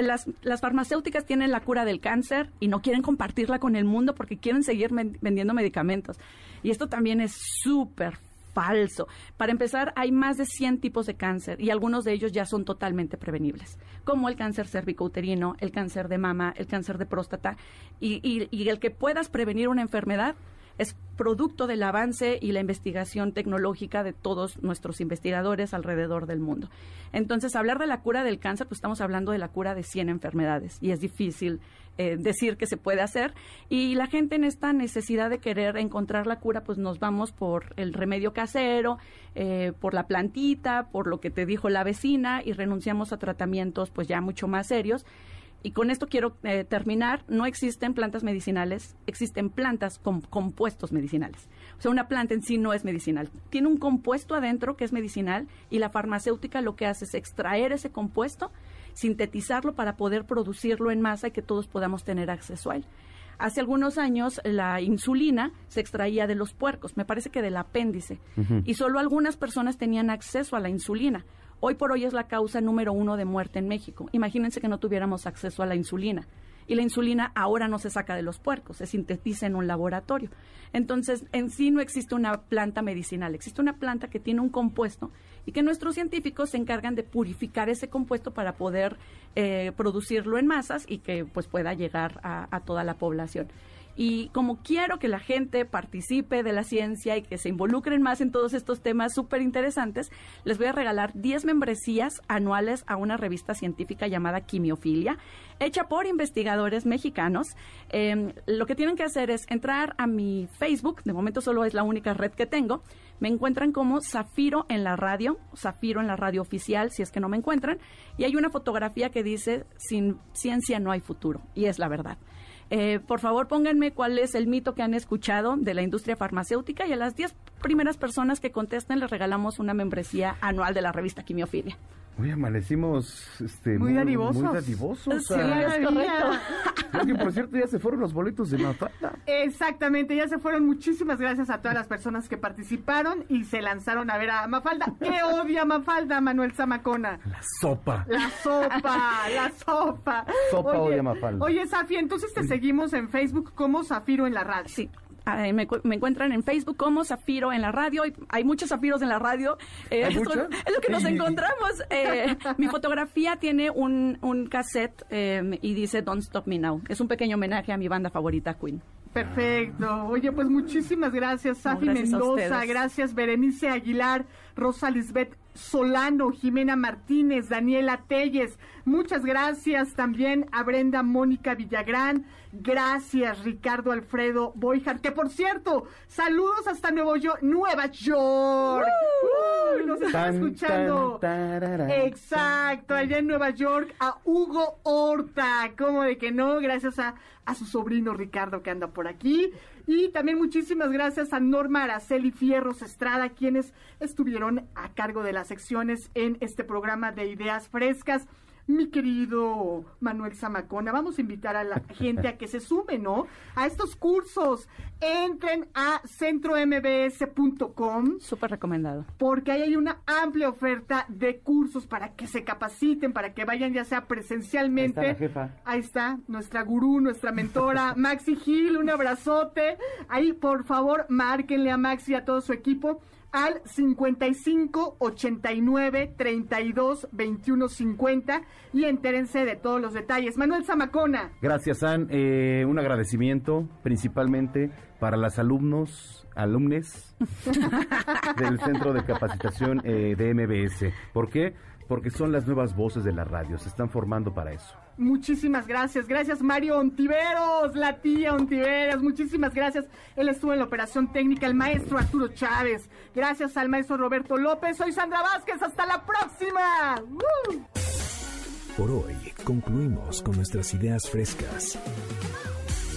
las, las, farmacéuticas tienen la cura del cáncer y no quieren compartirla con el mundo porque quieren seguir vendiendo medicamentos. Y esto también es súper falso. Para empezar, hay más de 100 tipos de cáncer y algunos de ellos ya son totalmente prevenibles, como el cáncer cervicouterino, el cáncer de mama, el cáncer de próstata y, y el que puedas prevenir una enfermedad es producto del avance y la investigación tecnológica de todos nuestros investigadores alrededor del mundo. Entonces, hablar de la cura del cáncer, pues estamos hablando de la cura de 100 enfermedades y es difícil eh, decir que se puede hacer. Y la gente en esta necesidad de querer encontrar la cura, pues nos vamos por el remedio casero, eh, por la plantita, por lo que te dijo la vecina y renunciamos a tratamientos pues ya mucho más serios y con esto quiero eh, terminar, no existen plantas medicinales, existen plantas con compuestos medicinales. O sea, una planta en sí no es medicinal. Tiene un compuesto adentro que es medicinal y la farmacéutica lo que hace es extraer ese compuesto sintetizarlo para poder producirlo en masa y que todos podamos tener acceso a él. Hace algunos años la insulina se extraía de los puercos, me parece que del apéndice, y solo algunas personas tenían acceso a la insulina. Hoy por hoy es la causa número uno de muerte en México. Imagínense que no tuviéramos acceso a la insulina. Y la insulina ahora no se saca de los puercos, se sintetiza en un laboratorio. Entonces, en sí no existe una planta medicinal, existe una planta que tiene un compuesto y que nuestros científicos se encargan de purificar ese compuesto para poder eh, producirlo en masas y que pues pueda llegar a, a toda la población. Y como quiero que la gente participe de la ciencia y que se involucren más en todos estos temas súper interesantes, les voy a regalar 10 membresías anuales a una revista científica llamada Quimiofilia, hecha por investigadores mexicanos. Eh, lo que tienen que hacer es entrar a mi Facebook, de momento solo es la única red que tengo. Me encuentran como Zafiro en la radio, Zafiro en la radio oficial, si es que no me encuentran, y hay una fotografía que dice, sin ciencia no hay futuro, y es la verdad. Eh, por favor, pónganme cuál es el mito que han escuchado de la industria farmacéutica y a las 10 primeras personas que contesten les regalamos una membresía anual de la revista Quimiofilia. Hoy amanecimos este, Muy dadivosos. Muy dadivosos. Sí, ah. es correcto. Creo que, por cierto, ya se fueron los boletos de Mafalda. Exactamente, ya se fueron. Muchísimas gracias a todas las personas que participaron y se lanzaron a ver a Mafalda. ¿Qué odia Mafalda, Manuel Zamacona? La sopa. La sopa, la sopa. Sopa odia Mafalda. Oye, Safi, entonces te seguimos en Facebook como Zafiro en la radio. Sí. Ah, me, cu- me encuentran en Facebook como Zafiro en la radio. y Hay muchos zafiros en la radio. Eh, ¿Hay es, mucho? lo, es lo que nos encontramos. Eh, mi fotografía tiene un, un cassette eh, y dice Don't Stop Me Now. Es un pequeño homenaje a mi banda favorita, Queen. Perfecto. Oye, pues muchísimas gracias, Safi gracias Mendoza. Gracias, Berenice Aguilar, Rosa Lisbeth Solano, Jimena Martínez, Daniela Telles. Muchas gracias también a Brenda Mónica Villagrán. Gracias, Ricardo Alfredo Boijar. Que por cierto, saludos hasta Nuevo York, Nueva York. Uy, nos están escuchando. tan, tararán. Exacto, allá en Nueva York, a Hugo Horta. ¿Cómo de que no? Gracias a, a su sobrino Ricardo que anda por aquí. Y también muchísimas gracias a Norma Araceli Fierros Estrada, quienes estuvieron a cargo de las secciones en este programa de Ideas Frescas. Mi querido Manuel Zamacona, vamos a invitar a la gente a que se sume, ¿no? A estos cursos. Entren a centrombs.com. Súper recomendado. Porque ahí hay una amplia oferta de cursos para que se capaciten, para que vayan ya sea presencialmente. Ahí está la jefa. Ahí está nuestra gurú, nuestra mentora, Maxi Gil, un abrazote. Ahí, por favor, márquenle a Maxi y a todo su equipo al 55 89 32 21 50 y entérense de todos los detalles. Manuel Zamacona. Gracias, San. Eh, un agradecimiento principalmente para las alumnos, alumnes del Centro de Capacitación eh, de MBS. ¿Por qué? Porque son las nuevas voces de la radio, se están formando para eso. Muchísimas gracias. Gracias, Mario Ontiveros, la tía Ontiveros. Muchísimas gracias. Él estuvo en la operación técnica, el maestro Arturo Chávez. Gracias al maestro Roberto López. Soy Sandra Vázquez. Hasta la próxima. ¡Uh! Por hoy concluimos con nuestras ideas frescas.